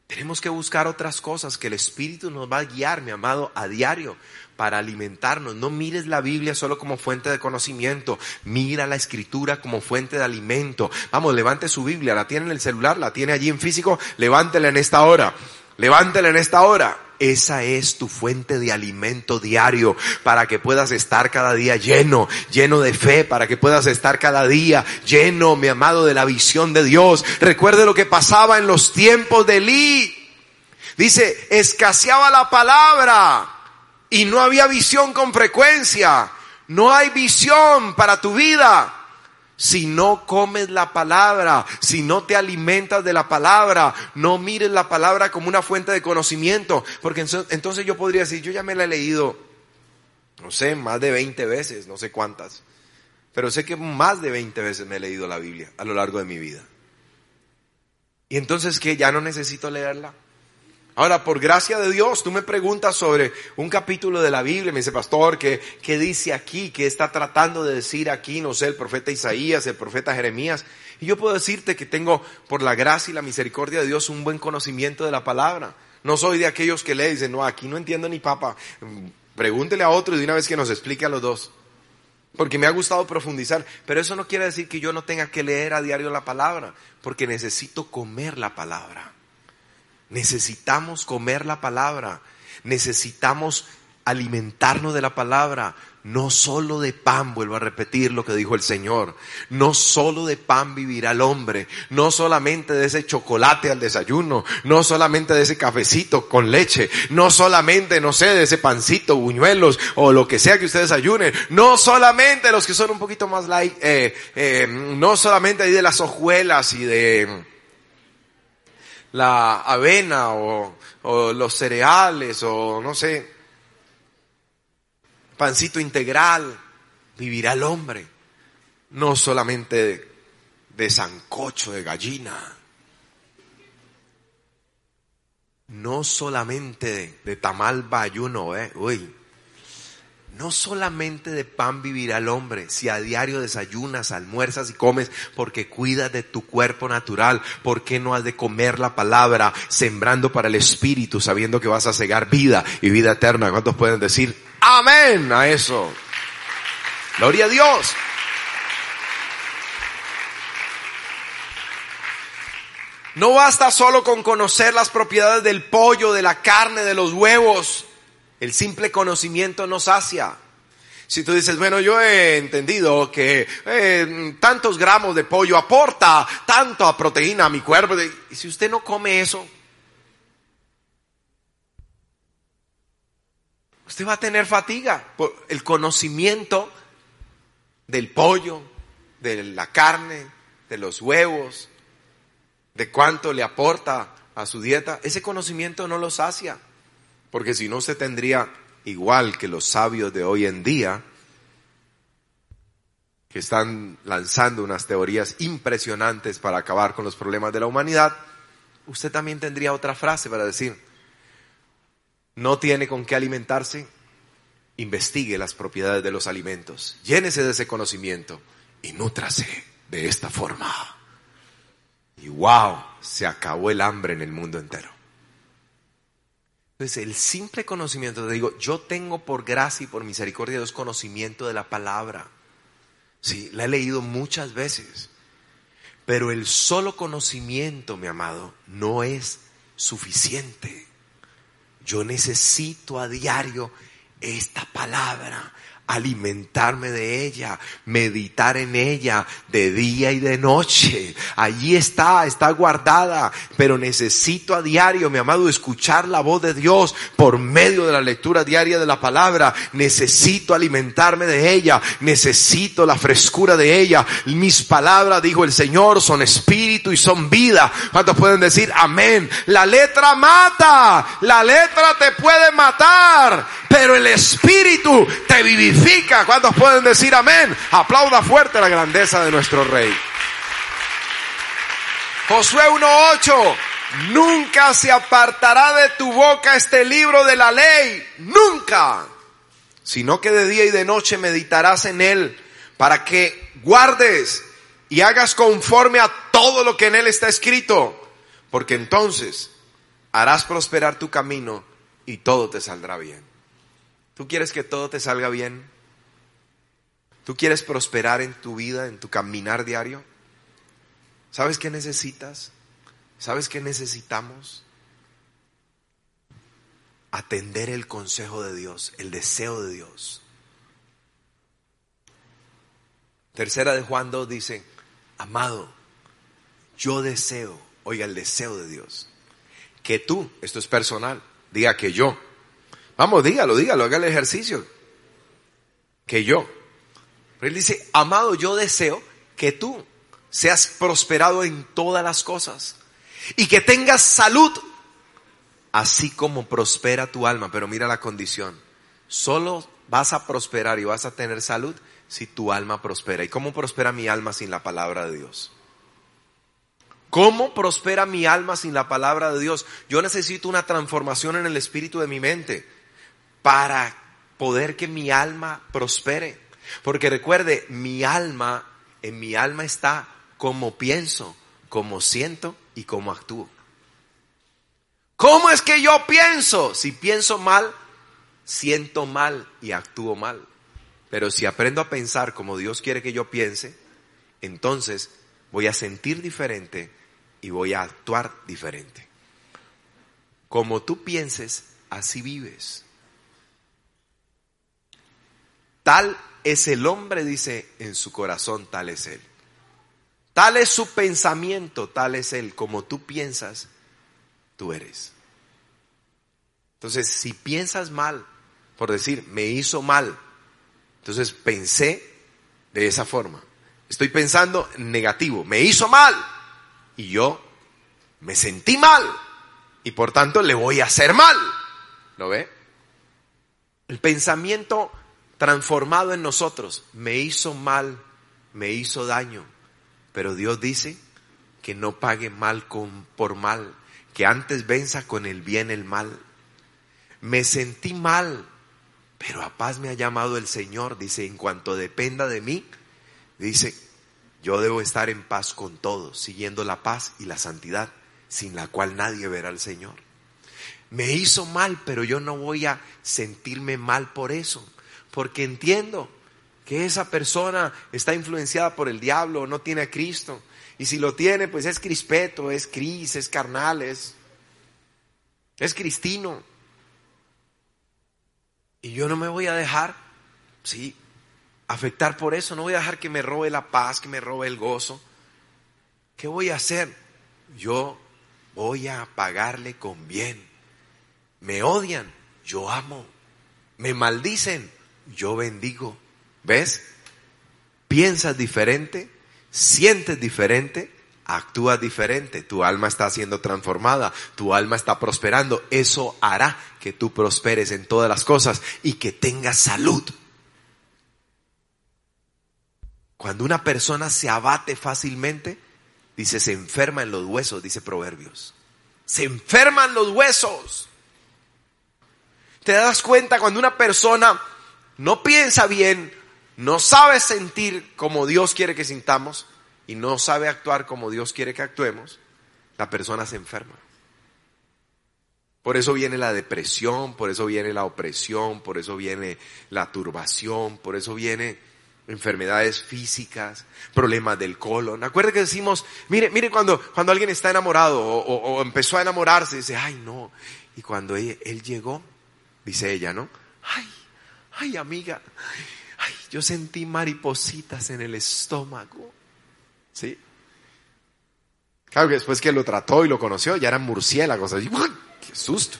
tenemos que buscar otras cosas que el Espíritu nos va a guiar, mi amado, a diario para alimentarnos. No mires la Biblia solo como fuente de conocimiento, mira la escritura como fuente de alimento. Vamos, levante su Biblia, la tiene en el celular, la tiene allí en físico, levántela en esta hora. Levántela en esta hora. Esa es tu fuente de alimento diario para que puedas estar cada día lleno, lleno de fe, para que puedas estar cada día lleno, mi amado, de la visión de Dios. Recuerde lo que pasaba en los tiempos de Elí. Dice, escaseaba la palabra y no había visión con frecuencia. No hay visión para tu vida. Si no comes la palabra, si no te alimentas de la palabra, no mires la palabra como una fuente de conocimiento, porque entonces yo podría decir, yo ya me la he leído, no sé, más de 20 veces, no sé cuántas, pero sé que más de 20 veces me he leído la Biblia a lo largo de mi vida. Y entonces, ¿qué? ¿Ya no necesito leerla? Ahora, por gracia de Dios, tú me preguntas sobre un capítulo de la Biblia, me dice, pastor, ¿qué, ¿qué, dice aquí? ¿Qué está tratando de decir aquí? No sé, el profeta Isaías, el profeta Jeremías. Y yo puedo decirte que tengo, por la gracia y la misericordia de Dios, un buen conocimiento de la palabra. No soy de aquellos que le dicen, no, aquí no entiendo ni papa. Pregúntele a otro y de una vez que nos explique a los dos. Porque me ha gustado profundizar. Pero eso no quiere decir que yo no tenga que leer a diario la palabra, porque necesito comer la palabra. Necesitamos comer la palabra. Necesitamos alimentarnos de la palabra, no solo de pan, vuelvo a repetir lo que dijo el Señor, no solo de pan vivirá el hombre, no solamente de ese chocolate al desayuno, no solamente de ese cafecito con leche, no solamente, no sé, de ese pancito, buñuelos o lo que sea que ustedes ayunen, no solamente los que son un poquito más light, eh, eh, no solamente de las hojuelas y de la avena o, los cereales o no sé, pancito integral, vivirá el hombre, no solamente de, sancocho de gallina, no solamente de, tamal bayuno, eh, uy, no solamente de pan vivirá el hombre, si a diario desayunas, almuerzas y comes, porque cuidas de tu cuerpo natural, ¿por qué no has de comer la palabra, sembrando para el espíritu, sabiendo que vas a cegar vida y vida eterna? ¿Cuántos pueden decir amén a eso? Gloria a Dios. No basta solo con conocer las propiedades del pollo, de la carne, de los huevos. El simple conocimiento nos sacia. Si tú dices, bueno, yo he entendido que eh, tantos gramos de pollo aporta tanto a proteína a mi cuerpo, y si usted no come eso, usted va a tener fatiga por el conocimiento del pollo, de la carne, de los huevos, de cuánto le aporta a su dieta. Ese conocimiento no lo sacia. Porque si no se tendría igual que los sabios de hoy en día, que están lanzando unas teorías impresionantes para acabar con los problemas de la humanidad, usted también tendría otra frase para decir, no tiene con qué alimentarse, investigue las propiedades de los alimentos, llénese de ese conocimiento y nútrase de esta forma. Y wow, se acabó el hambre en el mundo entero. Entonces, el simple conocimiento, te digo, yo tengo por gracia y por misericordia Dios conocimiento de la palabra. Sí, la he leído muchas veces. Pero el solo conocimiento, mi amado, no es suficiente. Yo necesito a diario esta palabra alimentarme de ella, meditar en ella de día y de noche. Allí está, está guardada, pero necesito a diario, mi amado, escuchar la voz de Dios por medio de la lectura diaria de la palabra. Necesito alimentarme de ella, necesito la frescura de ella. Mis palabras, dijo el Señor, son espíritu y son vida. ¿Cuántos pueden decir amén? La letra mata, la letra te puede matar, pero el espíritu te vivifica ¿Cuántos pueden decir amén? Aplauda fuerte la grandeza de nuestro Rey. Josué 1.8. Nunca se apartará de tu boca este libro de la ley. Nunca. Sino que de día y de noche meditarás en él para que guardes y hagas conforme a todo lo que en él está escrito. Porque entonces harás prosperar tu camino y todo te saldrá bien. ¿Tú quieres que todo te salga bien? ¿Tú quieres prosperar en tu vida, en tu caminar diario? ¿Sabes qué necesitas? ¿Sabes qué necesitamos? Atender el consejo de Dios, el deseo de Dios. Tercera de Juan 2 dice, amado, yo deseo, oiga el deseo de Dios, que tú, esto es personal, diga que yo, Vamos, dígalo, dígalo, haga el ejercicio. Que yo. Él dice, amado, yo deseo que tú seas prosperado en todas las cosas y que tengas salud, así como prospera tu alma. Pero mira la condición. Solo vas a prosperar y vas a tener salud si tu alma prospera. ¿Y cómo prospera mi alma sin la palabra de Dios? ¿Cómo prospera mi alma sin la palabra de Dios? Yo necesito una transformación en el espíritu de mi mente para poder que mi alma prospere. Porque recuerde, mi alma, en mi alma está como pienso, como siento y como actúo. ¿Cómo es que yo pienso? Si pienso mal, siento mal y actúo mal. Pero si aprendo a pensar como Dios quiere que yo piense, entonces voy a sentir diferente y voy a actuar diferente. Como tú pienses, así vives. Tal es el hombre, dice, en su corazón, tal es él. Tal es su pensamiento, tal es él. Como tú piensas, tú eres. Entonces, si piensas mal, por decir, me hizo mal, entonces pensé de esa forma. Estoy pensando negativo, me hizo mal. Y yo me sentí mal. Y por tanto le voy a hacer mal. ¿Lo ve? El pensamiento transformado en nosotros me hizo mal, me hizo daño. Pero Dios dice que no pague mal con, por mal, que antes venza con el bien el mal. Me sentí mal, pero a paz me ha llamado el Señor. Dice, en cuanto dependa de mí, dice, yo debo estar en paz con todos, siguiendo la paz y la santidad, sin la cual nadie verá al Señor. Me hizo mal, pero yo no voy a sentirme mal por eso, porque entiendo que esa persona está influenciada por el diablo, no tiene a Cristo. Y si lo tiene, pues es crispeto, es cris, es carnal, es, es cristino. Y yo no me voy a dejar, sí, afectar por eso. No voy a dejar que me robe la paz, que me robe el gozo. ¿Qué voy a hacer? Yo voy a pagarle con bien. Me odian, yo amo. Me maldicen, yo bendigo. ¿Ves? Piensas diferente, sientes diferente, actúas diferente, tu alma está siendo transformada, tu alma está prosperando. Eso hará que tú prosperes en todas las cosas y que tengas salud. Cuando una persona se abate fácilmente, dice, se enferma en los huesos, dice Proverbios. Se enferman los huesos. ¿Te das cuenta cuando una persona no piensa bien, no sabe sentir como Dios quiere que sintamos y no sabe actuar como Dios quiere que actuemos, la persona se enferma. Por eso viene la depresión, por eso viene la opresión, por eso viene la turbación, por eso viene enfermedades físicas, problemas del colon. Acuerde que decimos, mire, mire cuando, cuando alguien está enamorado o, empezó a enamorarse, dice, ay no. Y cuando él, él, llegó, dice ella, ¿no? Ay, ay amiga, ay, yo sentí maripositas en el estómago. ¿Sí? Claro que después que lo trató y lo conoció, ya eran murciélagos. Así, ¡Qué susto!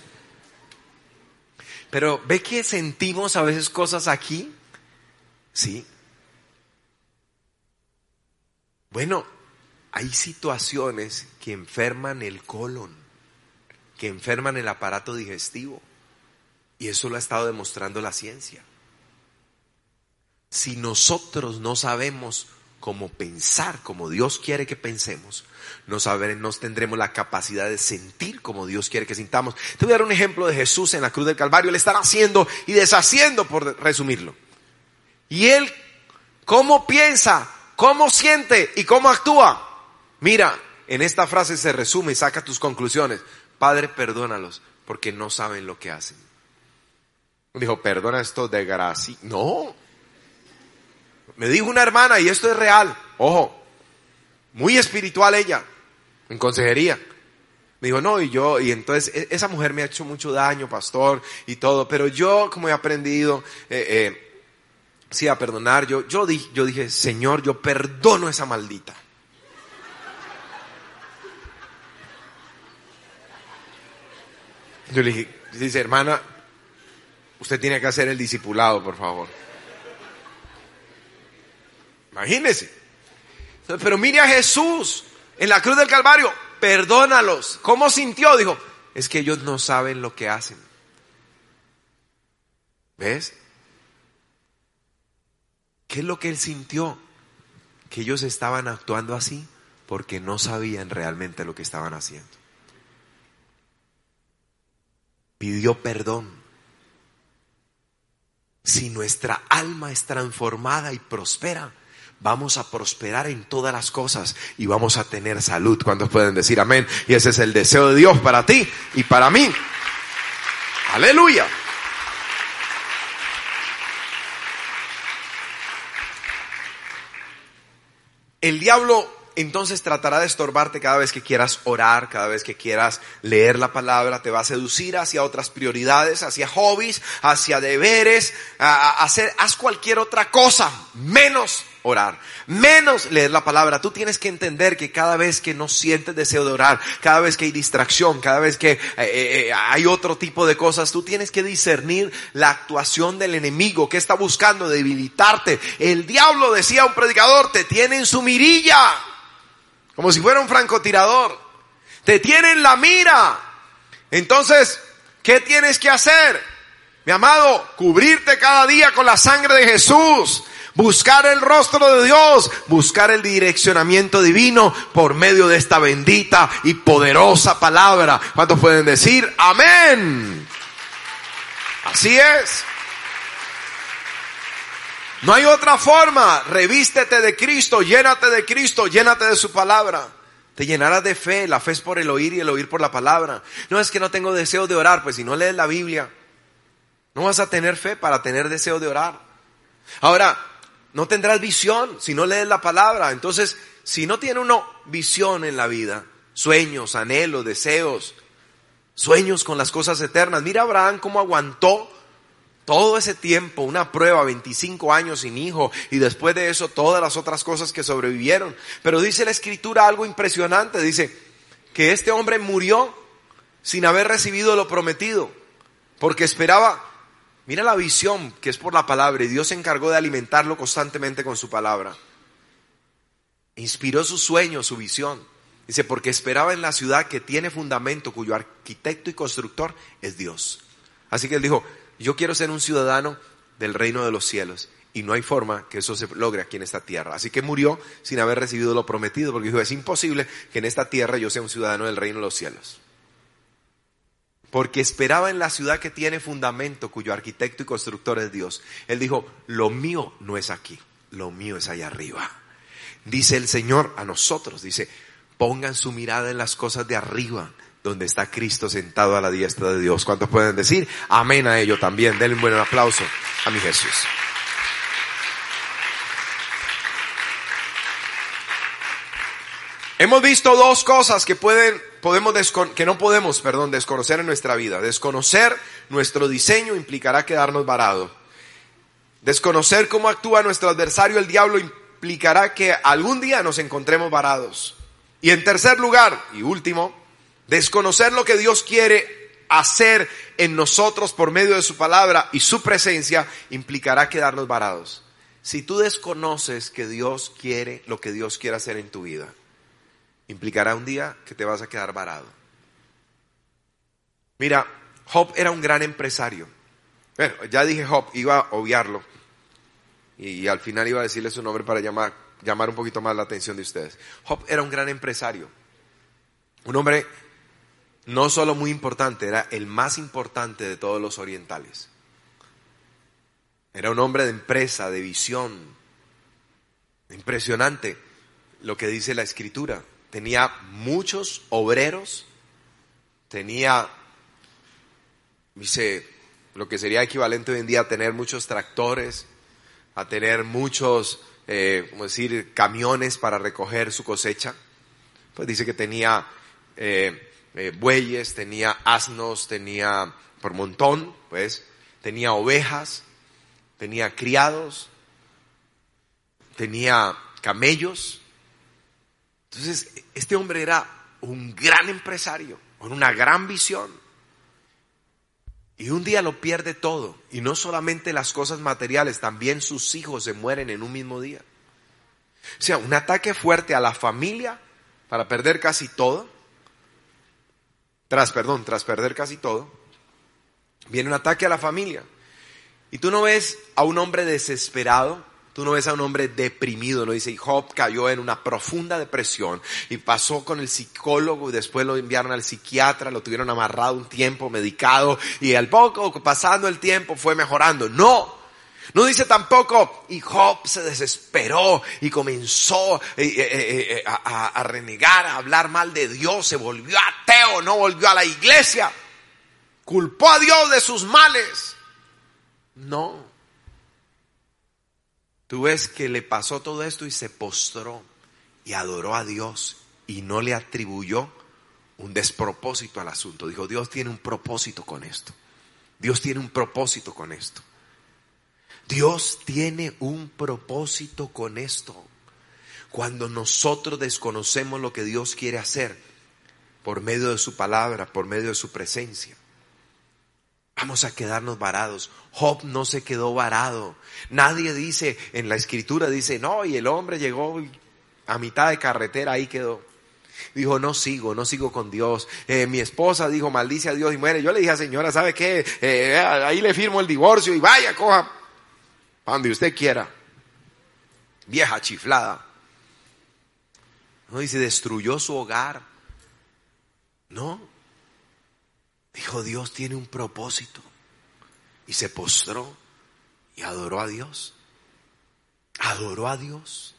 Pero ve que sentimos a veces cosas aquí. Sí. Bueno, hay situaciones que enferman el colon, que enferman el aparato digestivo. Y eso lo ha estado demostrando la ciencia. Si nosotros no sabemos cómo pensar como Dios quiere que pensemos, no, sabremos, tendremos la capacidad de sentir como Dios quiere que sintamos. Te voy a dar un ejemplo de Jesús en la cruz del Calvario. Él está haciendo y deshaciendo, por resumirlo. Y él, ¿cómo piensa? ¿Cómo siente y cómo actúa? Mira, en esta frase se resume y saca tus conclusiones. Padre, perdónalos porque no saben lo que hacen. Dijo, perdona esto de gracia. No. Me dijo una hermana y esto es real. Ojo, muy espiritual ella, en consejería. Me dijo, no, y yo, y entonces e, esa mujer me ha hecho mucho daño, pastor, y todo, pero yo como he aprendido, eh, eh, sí, a perdonar, yo, yo, dije, yo dije, Señor, yo perdono esa maldita. Yo le dije, dice, hermana, usted tiene que hacer el discipulado, por favor. Imagínese. Pero mire a Jesús en la cruz del Calvario, perdónalos. ¿Cómo sintió? Dijo, es que ellos no saben lo que hacen. ¿Ves? ¿Qué es lo que él sintió? Que ellos estaban actuando así porque no sabían realmente lo que estaban haciendo. Pidió perdón. Si nuestra alma es transformada y prospera, vamos a prosperar en todas las cosas y vamos a tener salud. ¿Cuántos pueden decir amén? Y ese es el deseo de Dios para ti y para mí. Aleluya. El diablo entonces tratará de estorbarte cada vez que quieras orar, cada vez que quieras leer la palabra, te va a seducir hacia otras prioridades, hacia hobbies, hacia deberes, a, hacer, haz cualquier otra cosa, menos orar, menos leer la palabra. Tú tienes que entender que cada vez que no sientes deseo de orar, cada vez que hay distracción, cada vez que eh, eh, eh, hay otro tipo de cosas, tú tienes que discernir la actuación del enemigo que está buscando debilitarte. El diablo, decía un predicador, te tiene en su mirilla, como si fuera un francotirador. Te tiene en la mira. Entonces, ¿qué tienes que hacer? Mi amado, cubrirte cada día con la sangre de Jesús buscar el rostro de Dios, buscar el direccionamiento divino por medio de esta bendita y poderosa palabra. ¿Cuántos pueden decir amén? Así es. No hay otra forma. Revístete de Cristo, llénate de Cristo, llénate de su palabra. Te llenarás de fe. La fe es por el oír y el oír por la palabra. No es que no tengo deseo de orar, pues si no lees la Biblia, no vas a tener fe para tener deseo de orar. Ahora, no tendrás visión si no lees la palabra. Entonces, si no tiene uno visión en la vida, sueños, anhelos, deseos, sueños con las cosas eternas. Mira Abraham cómo aguantó todo ese tiempo, una prueba, 25 años sin hijo, y después de eso todas las otras cosas que sobrevivieron. Pero dice la escritura algo impresionante, dice que este hombre murió sin haber recibido lo prometido, porque esperaba Mira la visión que es por la palabra y Dios se encargó de alimentarlo constantemente con su palabra. Inspiró su sueño, su visión. Dice, porque esperaba en la ciudad que tiene fundamento, cuyo arquitecto y constructor es Dios. Así que él dijo, yo quiero ser un ciudadano del reino de los cielos. Y no hay forma que eso se logre aquí en esta tierra. Así que murió sin haber recibido lo prometido, porque dijo, es imposible que en esta tierra yo sea un ciudadano del reino de los cielos porque esperaba en la ciudad que tiene fundamento, cuyo arquitecto y constructor es Dios. Él dijo, lo mío no es aquí, lo mío es allá arriba. Dice el Señor a nosotros, dice, pongan su mirada en las cosas de arriba, donde está Cristo sentado a la diestra de Dios. ¿Cuántos pueden decir? Amén a ello también. Denle un buen aplauso a mi Jesús. Hemos visto dos cosas que pueden podemos que no podemos, perdón, desconocer en nuestra vida. Desconocer nuestro diseño implicará quedarnos varados. Desconocer cómo actúa nuestro adversario el diablo implicará que algún día nos encontremos varados. Y en tercer lugar, y último, desconocer lo que Dios quiere hacer en nosotros por medio de su palabra y su presencia implicará quedarnos varados. Si tú desconoces que Dios quiere lo que Dios quiere hacer en tu vida, implicará un día que te vas a quedar varado. Mira, Job era un gran empresario. Bueno, ya dije Job, iba a obviarlo. Y, al final iba a decirle su nombre para llamar, llamar un poquito más la atención de ustedes. Job era un gran empresario. Un hombre no solo muy importante, era el más importante de todos los orientales. Era un hombre de empresa, de visión. Impresionante lo que dice la escritura tenía muchos obreros, tenía, dice, lo que sería equivalente hoy en día a tener muchos tractores, a tener muchos, eh, como decir, camiones para recoger su cosecha. Pues dice que tenía eh, eh, bueyes, tenía asnos, tenía por montón, pues, tenía ovejas, tenía criados, tenía camellos, entonces, este hombre era un gran empresario, con una gran visión. Y un día lo pierde todo. Y no solamente las cosas materiales, también sus hijos se mueren en un mismo día. O sea, un ataque fuerte a la familia para perder casi todo. Tras, perdón, tras perder casi todo. Viene un ataque a la familia. Y tú no ves a un hombre desesperado, Tú no ves a un hombre deprimido, no dice, y Job cayó en una profunda depresión y pasó con el psicólogo y después lo enviaron al psiquiatra, lo tuvieron amarrado un tiempo, medicado y al poco, pasando el tiempo, fue mejorando. No, no dice tampoco, y Job se desesperó y comenzó eh, eh, eh, a, a renegar, a hablar mal de Dios, se volvió ateo, no volvió a la iglesia, culpó a Dios de sus males. No. Tú ves que le pasó todo esto y se postró y adoró a Dios y no le atribuyó un despropósito al asunto. Dijo, Dios tiene un propósito con esto. Dios tiene un propósito con esto. Dios tiene un propósito con esto. Cuando nosotros desconocemos lo que Dios quiere hacer por medio de su palabra, por medio de su presencia, vamos a quedarnos varados. Job no se quedó varado. Nadie dice, en la escritura dice, no, y el hombre llegó a mitad de carretera, ahí quedó. Dijo, no sigo, no sigo con Dios. Eh, mi esposa dijo, maldice a Dios y muere. Yo le dije, señora, ¿sabe qué? Eh, ahí le firmo el divorcio y vaya, coja, donde usted quiera. Vieja chiflada. No dice, destruyó su hogar. No. Dijo, Dios tiene un propósito. Y se postró y adoró a Dios. Adoró a Dios.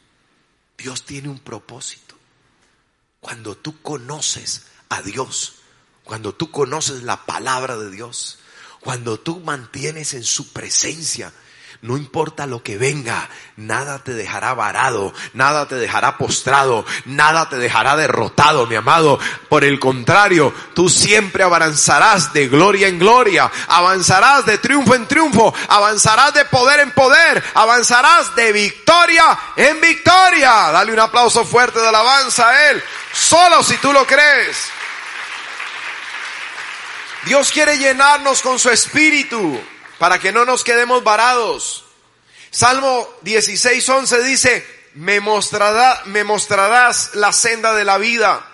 Dios tiene un propósito. Cuando tú conoces a Dios, cuando tú conoces la palabra de Dios, cuando tú mantienes en su presencia, no importa lo que venga, nada te dejará varado, nada te dejará postrado, nada te dejará derrotado, mi amado. Por el contrario, tú siempre avanzarás de gloria en gloria, avanzarás de triunfo en triunfo, avanzarás de poder en poder, avanzarás de victoria en victoria. Dale un aplauso fuerte de alabanza a Él, solo si tú lo crees. Dios quiere llenarnos con su espíritu para que no nos quedemos varados. Salmo 16, 11 dice, me, mostrará, me mostrarás la senda de la vida.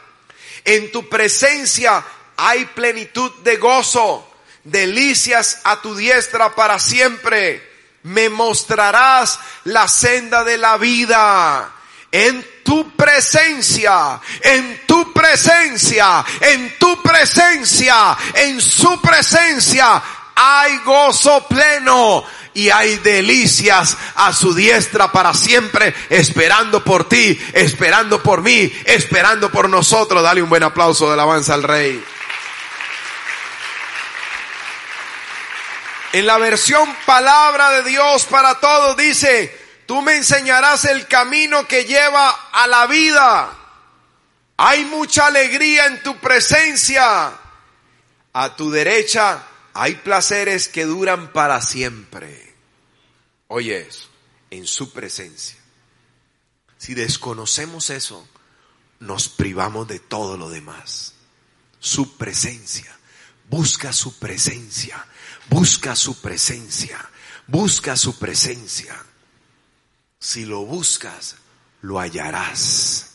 En tu presencia hay plenitud de gozo, delicias a tu diestra para siempre. Me mostrarás la senda de la vida. En tu presencia, en tu presencia, en tu presencia, en su presencia hay gozo pleno y hay delicias a su diestra para siempre, esperando por ti, esperando por mí, esperando por nosotros. Dale un buen aplauso de alabanza al Rey. En la versión palabra de Dios para todos dice, tú me enseñarás el camino que lleva a la vida. Hay mucha alegría en tu presencia. A tu derecha hay placeres que duran para siempre. Oye eso, en su presencia. Si desconocemos eso, nos privamos de todo lo demás. Su presencia. Busca su presencia. Busca su presencia. Busca su presencia. Si lo buscas, lo hallarás.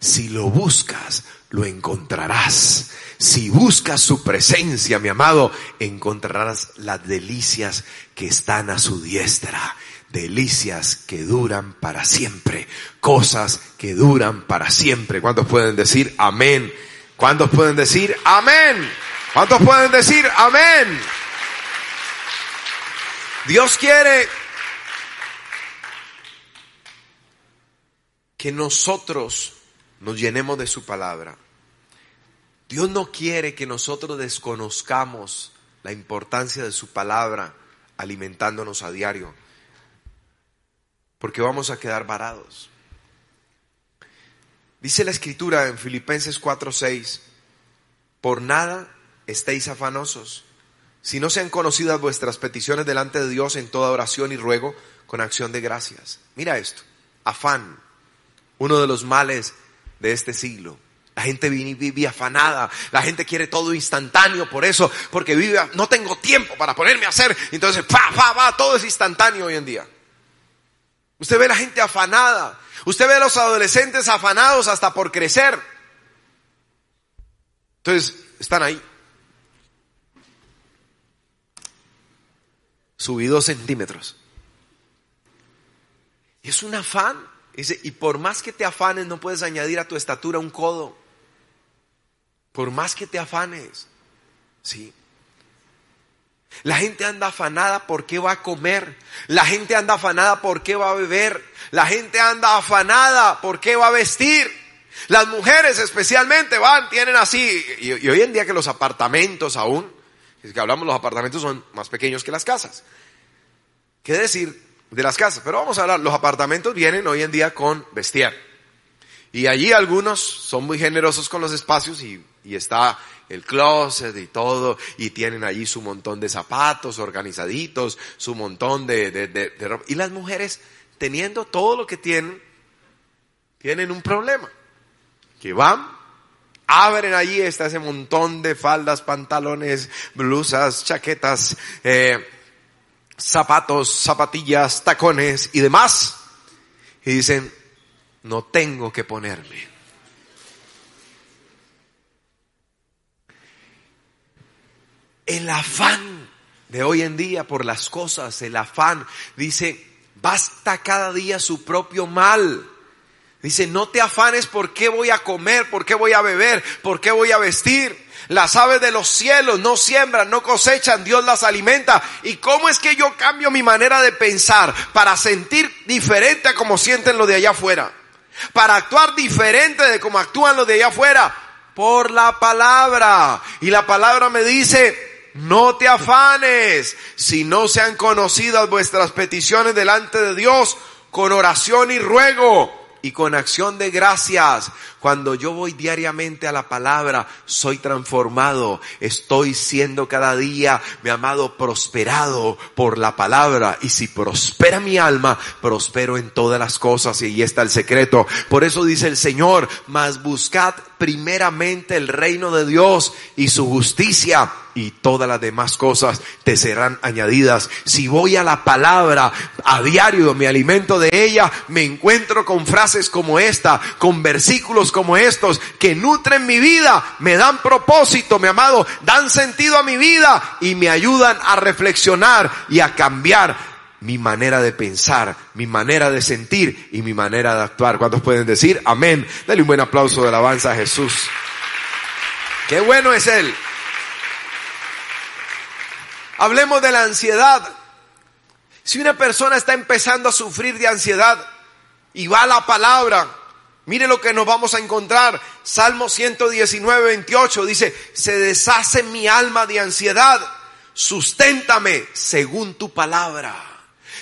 Si lo buscas, lo encontrarás. Si buscas su presencia, mi amado, encontrarás las delicias que están a su diestra. Delicias que duran para siempre. Cosas que duran para siempre. ¿Cuántos pueden decir amén? ¿Cuántos pueden decir amén? ¿Cuántos pueden decir amén? Dios quiere que nosotros nos llenemos de su palabra. Dios no quiere que nosotros desconozcamos la importancia de su palabra alimentándonos a diario, porque vamos a quedar varados. Dice la escritura en Filipenses 4:6, por nada estéis afanosos, si no sean conocidas vuestras peticiones delante de Dios en toda oración y ruego con acción de gracias. Mira esto, afán, uno de los males de este siglo. La gente vive, afanada, la gente quiere todo instantáneo por eso, porque vive, no tengo tiempo para ponerme a hacer, entonces, pa, pa, pa, todo es instantáneo hoy en día. Usted ve a la gente afanada, usted ve a los adolescentes afanados hasta por crecer. Entonces, están ahí. Subí dos centímetros. Es un afán Dice, y por más que te afanes, no puedes añadir a tu estatura un codo. Por más que te afanes. Sí. La gente anda afanada por qué va a comer. La gente anda afanada por qué va a beber. La gente anda afanada por qué va a vestir. Las mujeres especialmente van, tienen así. Y, y hoy en día que los apartamentos aún, es que hablamos los apartamentos son más pequeños que las casas. ¿Qué decir? De las casas. Pero vamos a hablar, los apartamentos vienen hoy en día con vestier. Y allí algunos son muy generosos con los espacios y, y está el closet y todo, y tienen allí su montón de zapatos organizaditos, su montón de, de, de, de ropa. Y las mujeres, teniendo todo lo que tienen, tienen un problema. Que van, abren allí, está ese montón de faldas, pantalones, blusas, chaquetas, eh, zapatos, zapatillas, tacones y demás. Y dicen, no tengo que ponerme. El afán de hoy en día por las cosas, el afán, dice, basta cada día su propio mal. Dice, no te afanes por qué voy a comer, por qué voy a beber, por qué voy a vestir. Las aves de los cielos no siembran, no cosechan, Dios las alimenta. ¿Y cómo es que yo cambio mi manera de pensar para sentir diferente a como sienten los de allá afuera? Para actuar diferente de como actúan los de allá afuera. Por la palabra. Y la palabra me dice, no te afanes si no sean conocidas vuestras peticiones delante de Dios con oración y ruego y con acción de gracias. Cuando yo voy diariamente a la palabra, soy transformado. Estoy siendo cada día, mi amado, prosperado por la palabra. Y si prospera mi alma, prospero en todas las cosas. Y ahí está el secreto. Por eso dice el Señor, mas buscad primeramente el reino de Dios y su justicia y todas las demás cosas te serán añadidas. Si voy a la palabra a diario, me alimento de ella, me encuentro con frases como esta, con versículos como estos que nutren mi vida, me dan propósito, mi amado, dan sentido a mi vida y me ayudan a reflexionar y a cambiar mi manera de pensar, mi manera de sentir y mi manera de actuar. ¿Cuántos pueden decir amén? Dale un buen aplauso de alabanza a Jesús. Qué bueno es Él. Hablemos de la ansiedad. Si una persona está empezando a sufrir de ansiedad y va a la palabra, mire lo que nos vamos a encontrar. Salmo 119, 28 dice, se deshace mi alma de ansiedad, susténtame según tu palabra.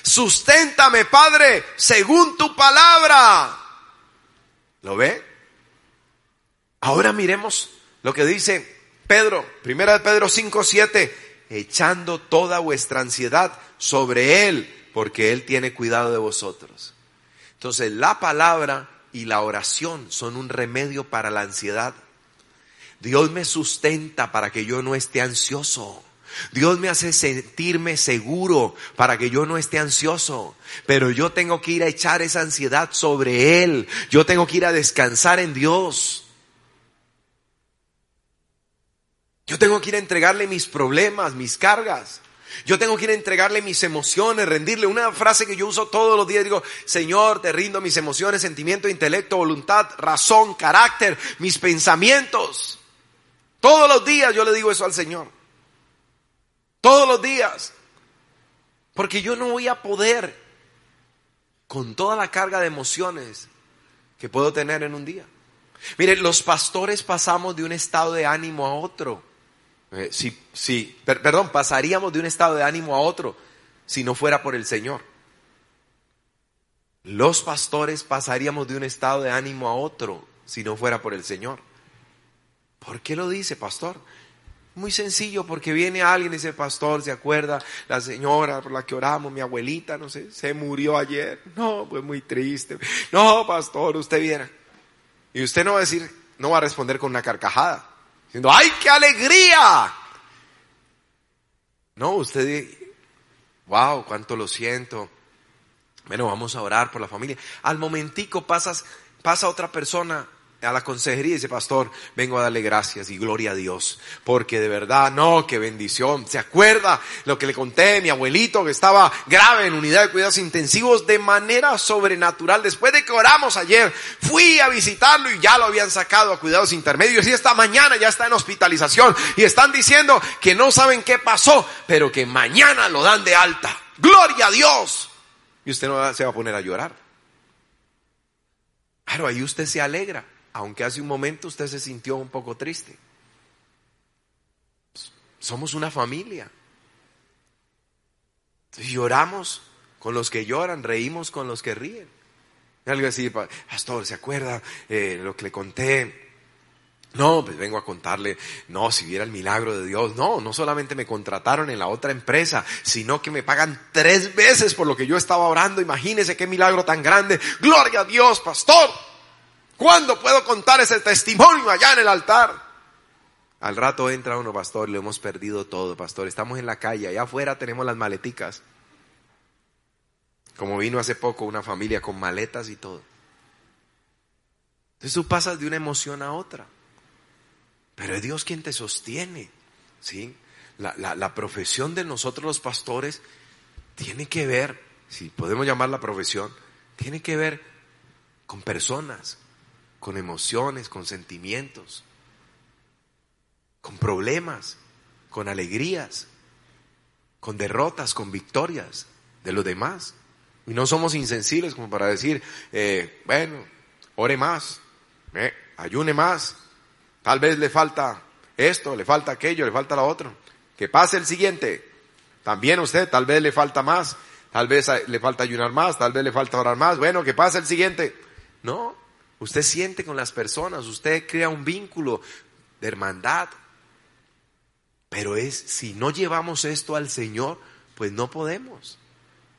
Susténtame, Padre, según tu palabra. ¿Lo ve? Ahora miremos lo que dice Pedro, primera de Pedro 5, 7 echando toda vuestra ansiedad sobre Él, porque Él tiene cuidado de vosotros. Entonces la palabra y la oración son un remedio para la ansiedad. Dios me sustenta para que yo no esté ansioso. Dios me hace sentirme seguro para que yo no esté ansioso. Pero yo tengo que ir a echar esa ansiedad sobre Él. Yo tengo que ir a descansar en Dios. Yo tengo que ir a entregarle mis problemas, mis cargas. Yo tengo que ir a entregarle mis emociones, rendirle. Una frase que yo uso todos los días, digo, Señor, te rindo mis emociones, sentimiento, intelecto, voluntad, razón, carácter, mis pensamientos. Todos los días yo le digo eso al Señor. Todos los días. Porque yo no voy a poder con toda la carga de emociones que puedo tener en un día. Mire, los pastores pasamos de un estado de ánimo a otro. Eh, sí, sí, perdón, pasaríamos de un estado de ánimo a otro si no fuera por el Señor. Los pastores pasaríamos de un estado de ánimo a otro si no fuera por el Señor. ¿Por qué lo dice, pastor? Muy sencillo, porque viene alguien y dice, pastor, ¿se acuerda? La señora por la que oramos, mi abuelita, no sé, se murió ayer. No, pues muy triste. No, pastor, usted viera. Y usted no va a decir, no va a responder con una carcajada. ¡Ay, qué alegría! No, usted, wow, cuánto lo siento. Bueno, vamos a orar por la familia. Al momentico pasas, pasa otra persona a la consejería y dice, pastor, vengo a darle gracias y gloria a Dios, porque de verdad, no, qué bendición. ¿Se acuerda lo que le conté? Mi abuelito que estaba grave en unidad de cuidados intensivos de manera sobrenatural. Después de que oramos ayer, fui a visitarlo y ya lo habían sacado a cuidados intermedios y esta mañana ya está en hospitalización y están diciendo que no saben qué pasó, pero que mañana lo dan de alta. Gloria a Dios. Y usted no se va a poner a llorar. Claro, ahí usted se alegra aunque hace un momento usted se sintió un poco triste. Somos una familia. Lloramos con los que lloran, reímos con los que ríen. algo así, pastor, ¿se acuerda eh, lo que le conté? No, pues vengo a contarle, no, si viera el milagro de Dios, no, no solamente me contrataron en la otra empresa, sino que me pagan tres veces por lo que yo estaba orando, imagínese qué milagro tan grande, gloria a Dios, pastor, ¿cuándo puedo contar ese testimonio allá en el altar? Al rato entra uno, pastor, lo hemos perdido todo, pastor, estamos en la calle, allá afuera tenemos las maleticas, como vino hace poco una familia con maletas y todo. Entonces tú pasas de una emoción a otra. Pero es Dios quien te sostiene. ¿sí? La, la, profesión de nosotros los pastores tiene que ver, si podemos llamar la profesión, tiene que ver con personas, con emociones, con sentimientos, con problemas, con alegrías, con derrotas, con victorias de los demás. Y no somos insensibles como para decir, eh, bueno, ore más, eh, ayune más, Tal vez le falta esto, le falta aquello, le falta lo otro. Que pase el siguiente. También usted, tal vez le falta más, tal vez le falta ayunar más, tal vez le falta orar más. Bueno, que pase el siguiente. No, usted siente con las personas, usted crea un vínculo de hermandad. Pero es, si no llevamos esto al Señor, pues no podemos.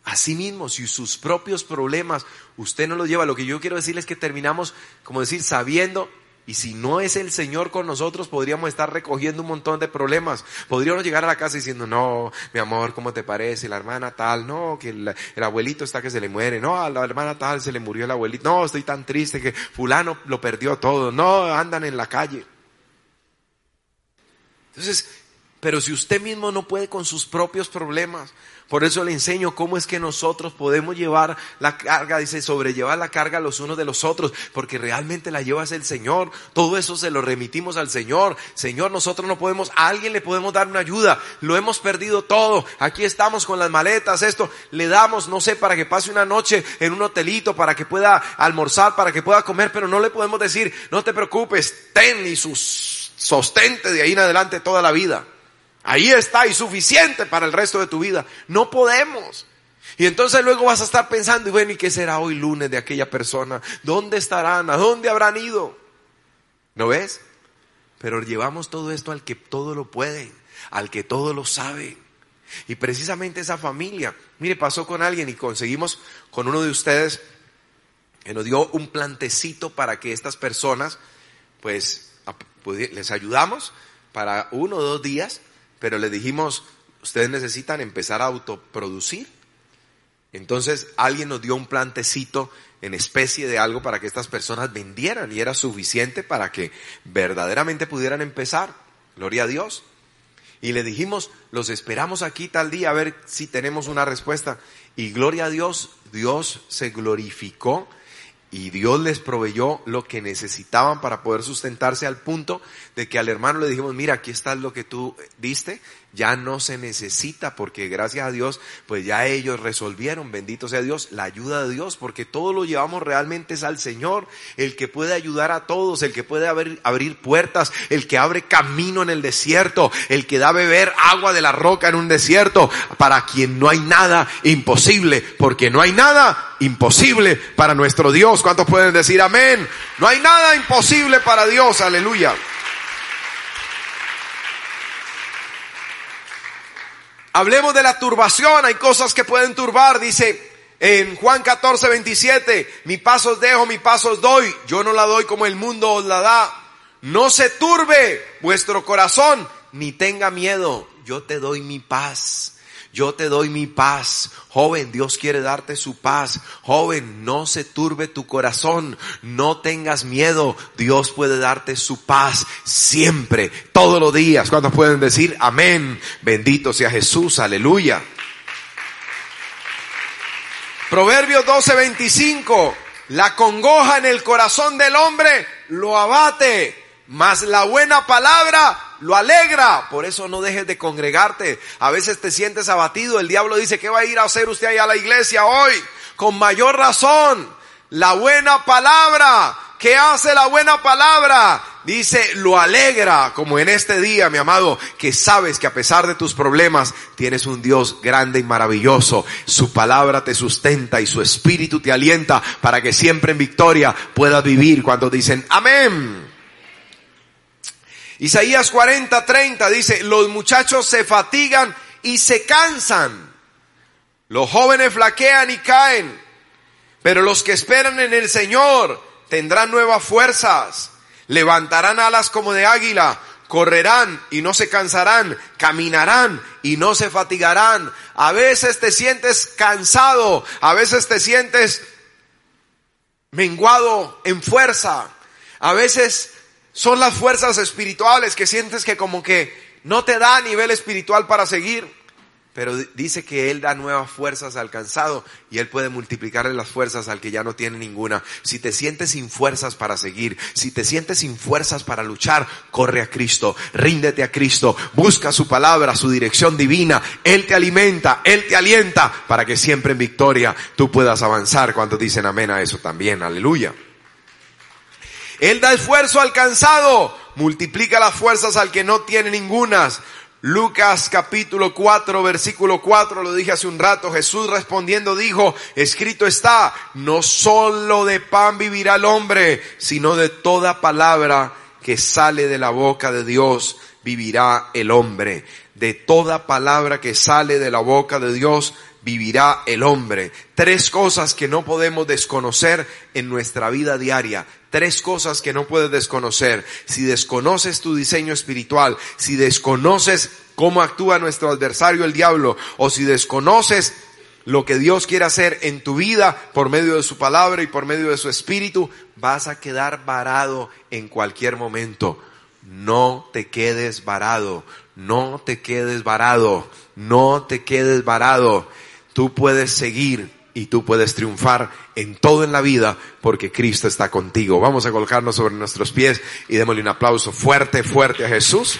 Asimismo, si sus propios problemas usted no los lleva, lo que yo quiero decirles es que terminamos, como decir, sabiendo y si no es el Señor con nosotros, podríamos estar recogiendo un montón de problemas. Podríamos llegar a la casa diciendo, no, mi amor, ¿cómo te parece? La hermana tal, no, que el, abuelito está que se le muere, no, a la hermana tal se le murió el abuelito, no, estoy tan triste que fulano lo perdió todo, no, andan en la calle. Entonces, pero si usted mismo no puede con sus propios problemas, por eso le enseño cómo es que nosotros podemos llevar la carga, dice, sobrellevar la carga los unos de los otros, porque realmente la llevas el Señor. Todo eso se lo remitimos al Señor. Señor, nosotros no podemos, a alguien le podemos dar una ayuda. Lo hemos perdido todo. Aquí estamos con las maletas, esto. Le damos, no sé, para que pase una noche en un hotelito, para que pueda almorzar, para que pueda comer, pero no le podemos decir, no te preocupes, ten y sus sostente de ahí en adelante toda la vida. Ahí está y suficiente para el resto de tu vida. No podemos. Y entonces luego vas a estar pensando, y bueno, ¿y qué será hoy lunes de aquella persona? ¿Dónde estarán? ¿A dónde habrán ido? ¿No ves? Pero llevamos todo esto al que todo lo puede, al que todo lo sabe. Y precisamente esa familia, mire, pasó con alguien y conseguimos con uno de ustedes que nos dio un plantecito para que estas personas, pues, les ayudamos para uno o dos días pero le dijimos, ustedes necesitan empezar a autoproducir. Entonces alguien nos dio un plantecito en especie de algo para que estas personas vendieran y era suficiente para que verdaderamente pudieran empezar. Gloria a Dios. Y le dijimos, los esperamos aquí tal día a ver si tenemos una respuesta. Y gloria a Dios, Dios se glorificó y Dios les proveyó lo que necesitaban para poder sustentarse al punto de que al hermano le dijimos, mira, aquí está lo que tú diste, ya no se necesita porque gracias a Dios, pues ya ellos resolvieron, bendito sea Dios, la ayuda de Dios, porque todo lo llevamos realmente es al Señor, el que puede ayudar a todos, el que puede abrir, abrir puertas, el que abre camino en el desierto, el que da beber agua de la roca en un desierto, para quien no hay nada imposible, porque no hay nada imposible para nuestro Dios. ¿Cuántos pueden decir amén? No hay nada imposible para Dios, aleluya. Hablemos de la turbación, hay cosas que pueden turbar, dice en Juan 14, 27, mi paso os dejo, mi paso os doy, yo no la doy como el mundo os la da. No se turbe vuestro corazón, ni tenga miedo, yo te doy mi paz. Yo te doy mi paz. Joven, Dios quiere darte su paz. Joven, no se turbe tu corazón. No tengas miedo. Dios puede darte su paz siempre, todos los días. ¿Cuántos pueden decir amén? Bendito sea Jesús. Aleluya. Proverbios 12:25. La congoja en el corazón del hombre lo abate, mas la buena palabra lo alegra. Por eso no dejes de congregarte. A veces te sientes abatido. El diablo dice, ¿qué va a ir a hacer usted allá a la iglesia hoy? Con mayor razón, la buena palabra. ¿Qué hace la buena palabra? dice, lo alegra, como en este día, mi amado, que sabes que a pesar de tus problemas, tienes un Dios grande y maravilloso. Su palabra te sustenta y su espíritu te alienta para que siempre en victoria puedas vivir cuando dicen amén. Isaías 40, 30 dice, los muchachos se fatigan y se cansan. Los jóvenes flaquean y caen. Pero los que esperan en el Señor tendrán nuevas fuerzas. Levantarán alas como de águila. Correrán y no se cansarán. Caminarán y no se fatigarán. A veces te sientes cansado. A veces te sientes menguado en fuerza. A veces son las fuerzas espirituales que sientes que como que no te da nivel espiritual para seguir. Pero dice que Él da nuevas fuerzas al cansado y Él puede multiplicarle las fuerzas al que ya no tiene ninguna. Si te sientes sin fuerzas para seguir, si te sientes sin fuerzas para luchar, corre a Cristo, ríndete a Cristo, busca su palabra, su dirección divina. Él te alimenta, Él te alienta para que siempre en victoria tú puedas avanzar. Cuando dicen amén a eso también, aleluya. Él da esfuerzo al cansado, multiplica las fuerzas al que no tiene ningunas. Lucas capítulo 4 versículo 4, lo dije hace un rato, Jesús respondiendo dijo, escrito está, no solo de pan vivirá el hombre, sino de toda palabra que sale de la boca de Dios vivirá el hombre. De toda palabra que sale de la boca de Dios vivirá el hombre. Tres cosas que no podemos desconocer en nuestra vida diaria. Tres cosas que no puedes desconocer. Si desconoces tu diseño espiritual, si desconoces cómo actúa nuestro adversario el diablo, o si desconoces lo que Dios quiere hacer en tu vida por medio de su palabra y por medio de su espíritu, vas a quedar varado en cualquier momento. No te quedes varado, no te quedes varado, no te quedes varado. Tú puedes seguir y tú puedes triunfar en todo en la vida porque Cristo está contigo. Vamos a colocarnos sobre nuestros pies y démosle un aplauso fuerte, fuerte a Jesús.